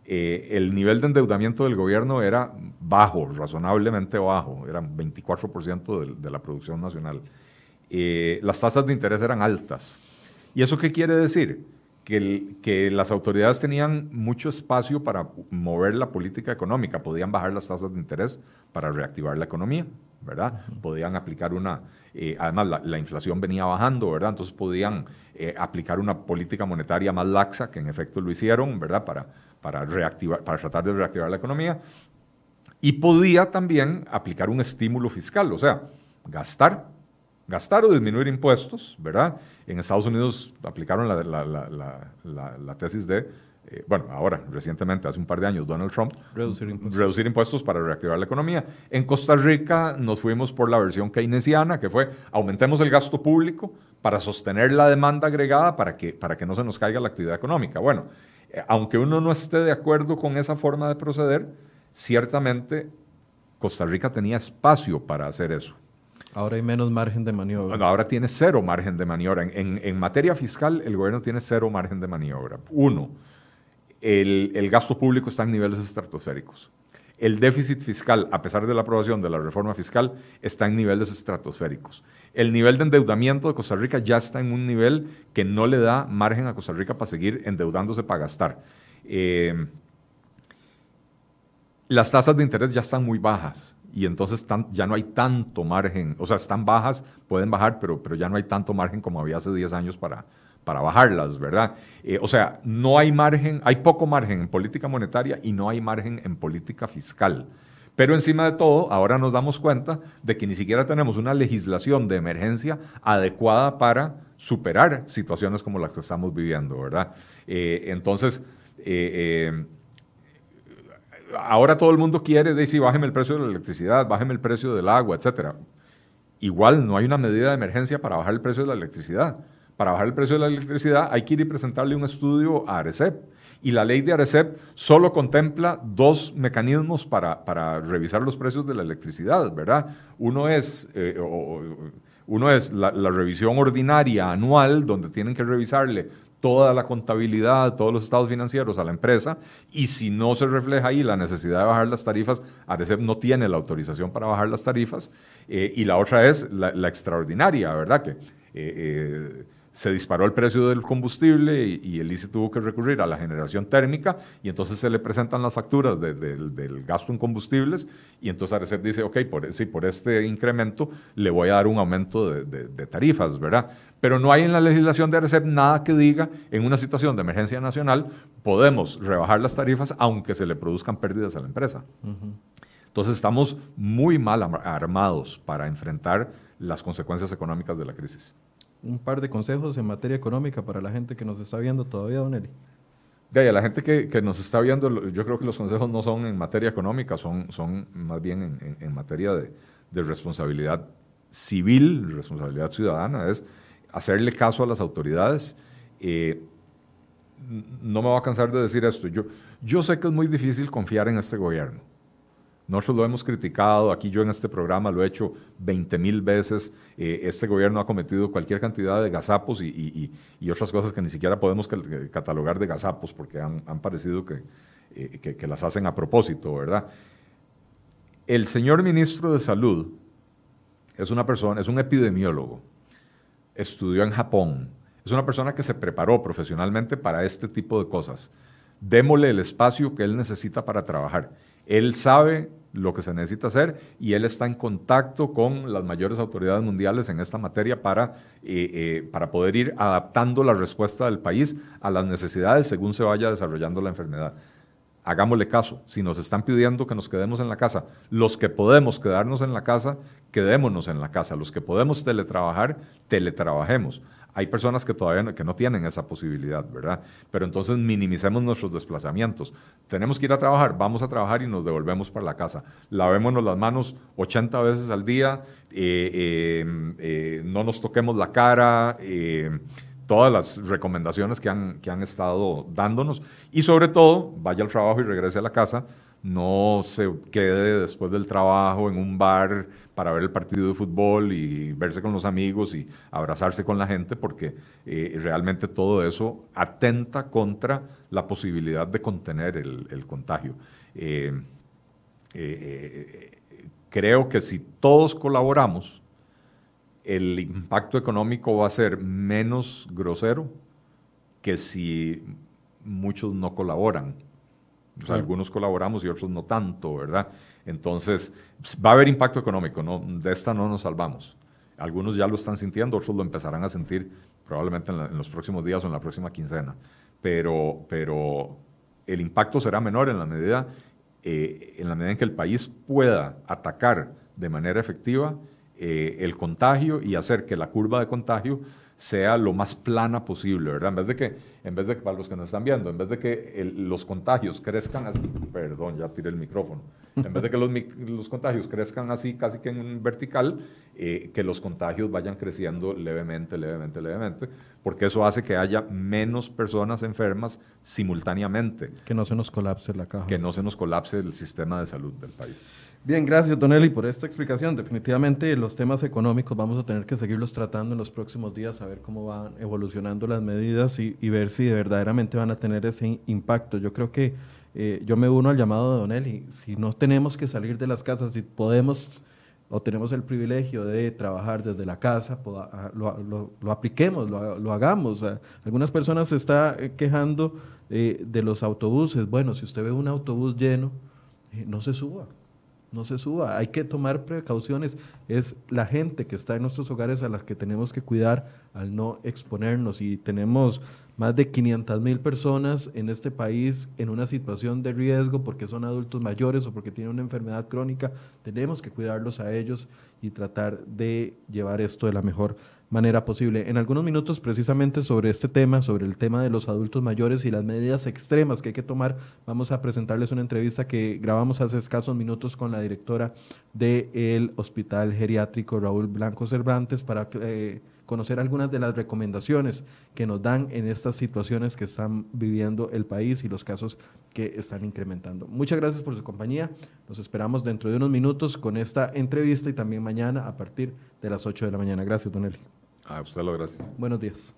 Speaker 2: Eh, el nivel de endeudamiento del gobierno era bajo, razonablemente bajo, eran 24% de, de, la producción nacional. las tasas de interés eran altas. ¿Y eso qué quiere decir? Que, las autoridades tenían mucho espacio para mover la política económica, podían bajar las tasas de interés para reactivar la economía, ¿verdad? Podían aplicar una, eh, además la, inflación venía bajando, ¿verdad? Entonces podían eh, aplicar una política monetaria más laxa, que en efecto lo hicieron, ¿verdad? Para, para, reactivar, para tratar de reactivar la economía. Y podía también aplicar un estímulo fiscal, o sea, gastar gastar o disminuir impuestos, ¿verdad? En Estados Unidos aplicaron la, tesis de, eh, bueno, ahora, recientemente, hace un par de años, Donald Trump,
Speaker 1: reducir impuestos.
Speaker 2: reducir impuestos para reactivar la economía. En Costa Rica nos fuimos por la versión keynesiana, que fue aumentemos el gasto público para sostener la demanda agregada para que, para que no se nos caiga la actividad económica. Bueno, eh, aunque uno no esté de acuerdo con esa forma de proceder, ciertamente Costa Rica tenía espacio para hacer eso.
Speaker 1: Ahora hay menos margen de maniobra.
Speaker 2: ahora tiene cero margen de maniobra. En, materia fiscal, el gobierno tiene cero margen de maniobra. Uno, el, gasto público está en niveles estratosféricos. El déficit fiscal, a pesar de la aprobación de la reforma fiscal, está en niveles estratosféricos. El nivel de endeudamiento de Costa Rica ya está en un nivel que no le da margen a Costa Rica para seguir endeudándose para gastar. Eh, las tasas de interés ya están muy bajas y entonces ya no hay tanto margen, o sea, están bajas, pueden bajar, pero, pero ya no hay tanto margen como había hace 10 años para, para bajarlas, ¿verdad? Eh, o sea, no hay margen, hay poco margen en política monetaria y no hay margen en política fiscal. Pero encima de todo, ahora nos damos cuenta de que ni siquiera tenemos una legislación de emergencia adecuada para superar situaciones como las que estamos viviendo, ¿verdad? Eh, entonces, eh, ahora todo el mundo quiere decir, bájeme el precio de la electricidad, bájeme el precio del agua, etc. Igual no hay una medida de emergencia para bajar el precio de la electricidad. Para bajar el precio de la electricidad hay que ir y presentarle un estudio a Arecep. Y la ley de Arecep solo contempla dos mecanismos para, revisar los precios de la electricidad, ¿verdad? Uno es, eh, uno es la, revisión ordinaria anual, donde tienen que revisarle toda la contabilidad, todos los estados financieros a la empresa y si no se refleja ahí la necesidad de bajar las tarifas, Arecep no tiene la autorización para bajar las tarifas. Eh, y la otra es la, extraordinaria, ¿verdad? Que eh, eh, se disparó el precio del combustible y, el ICE tuvo que recurrir a la generación térmica y entonces se le presentan las facturas del gasto en combustibles y entonces Arecep dice, ok, por, sí, por este incremento le voy a dar un aumento de, tarifas, ¿verdad? Pero no hay en la legislación de Arecep nada que diga en una situación de emergencia nacional podemos rebajar las tarifas aunque se le produzcan pérdidas a la empresa. Entonces estamos muy mal armados para enfrentar las consecuencias económicas de la crisis
Speaker 1: un par de consejos en materia económica para la gente que nos está viendo todavía, Don Eli.
Speaker 2: De ahí, la gente que, que, nos está viendo, yo creo que los consejos no son en materia económica, son, son más bien en, en, materia de, de, responsabilidad civil, responsabilidad ciudadana, es hacerle caso a las autoridades. Eh, no me voy a cansar de decir esto. Yo, yo sé que es muy difícil confiar en este gobierno. Nosotros lo hemos criticado, aquí yo en este programa lo he hecho 20 mil veces. Eh, este gobierno ha cometido cualquier cantidad de gazapos y, otras cosas que ni siquiera podemos catalogar de gazapos porque han, parecido eh, que, que, las hacen a propósito, ¿verdad? El señor ministro de Salud es una persona, es un epidemiólogo, estudió en Japón, es una persona que se preparó profesionalmente para este tipo de cosas. Démosle el espacio que él necesita para trabajar. Él sabe lo que se necesita hacer y él está en contacto con las mayores autoridades mundiales en esta materia para, eh, eh, para poder ir adaptando la respuesta del país a las necesidades según se vaya desarrollando la enfermedad. Hagámosle caso, si nos están pidiendo que nos quedemos en la casa, los que podemos quedarnos en la casa, quedémonos en la casa, los que podemos teletrabajar, teletrabajemos. Hay personas que todavía no, que no tienen esa posibilidad, ¿verdad? Pero entonces minimicemos nuestros desplazamientos. Tenemos que ir a trabajar, vamos a trabajar y nos devolvemos para la casa. Lavémonos las manos 80 veces al día, eh, eh, eh, no nos toquemos la cara todas las recomendaciones que han, que han estado dándonos y sobre todo vaya al trabajo y regrese a la casa, no se quede después del trabajo en un bar para ver el partido de fútbol y verse con los amigos y abrazarse con la gente, porque eh, realmente todo eso atenta contra la posibilidad de contener el, contagio. Eh, eh, creo que si todos colaboramos, el impacto económico va a ser menos grosero que si muchos no colaboran. Algunos colaboramos y otros no tanto, ¿verdad? Entonces, va a haber impacto económico, ¿no? de esta no nos salvamos. Algunos ya lo están sintiendo, otros lo empezarán a sentir probablemente en, los próximos días o en la próxima quincena. Pero, pero el impacto será menor en la medida, eh, en la medida en que el país pueda atacar de manera efectiva eh, el contagio y hacer que la curva de contagio sea lo más plana posible, ¿verdad? En vez de que, en vez de para los que nos están viendo, en vez de que los contagios crezcan así, perdón, ya tiré el micrófono, en vez de que los, los contagios crezcan así, casi que en vertical, eh, que los contagios vayan creciendo levemente, levemente, levemente, porque eso hace que haya menos personas enfermas simultáneamente.
Speaker 1: Que no se nos colapse la caja.
Speaker 2: Que no se nos colapse el sistema de salud del país.
Speaker 1: Bien, gracias Don Eli por esta explicación. Definitivamente los temas económicos vamos a tener que seguirlos tratando en los próximos días, a ver cómo van evolucionando las medidas y, ver si verdaderamente van a tener ese impacto. Yo creo que eh, yo me uno al llamado de Don Eli. Si no tenemos que salir de las casas, si podemos o tenemos el privilegio de trabajar desde la casa, ah, lo, apliquemos, lo, hagamos. Algunas personas se están eh, quejando eh, de los autobuses. Bueno, si usted ve un autobús lleno, no se suba no se suba. Hay que tomar precauciones. Es la gente que está en nuestros hogares a las que tenemos que cuidar al no exponernos. Y tenemos más de 500 mil personas en este país en una situación de riesgo porque son adultos mayores o porque tienen una enfermedad crónica. Tenemos que cuidarlos a ellos y tratar de llevar esto de la mejor manera posible. En algunos minutos precisamente sobre este tema, sobre el tema de los adultos mayores y las medidas extremas que hay que tomar, vamos a presentarles una entrevista que grabamos hace escasos minutos con la directora del Hospital Geriátrico Raúl Blanco Cervantes para eh, conocer algunas de las recomendaciones que nos dan en estas situaciones que están viviendo el país y los casos que están incrementando. Muchas gracias por su compañía. Nos esperamos dentro de unos minutos con esta entrevista y también mañana a partir de las 8 de la mañana. Gracias, Don Eli.
Speaker 2: A usted lo gracias.
Speaker 1: Buenos días.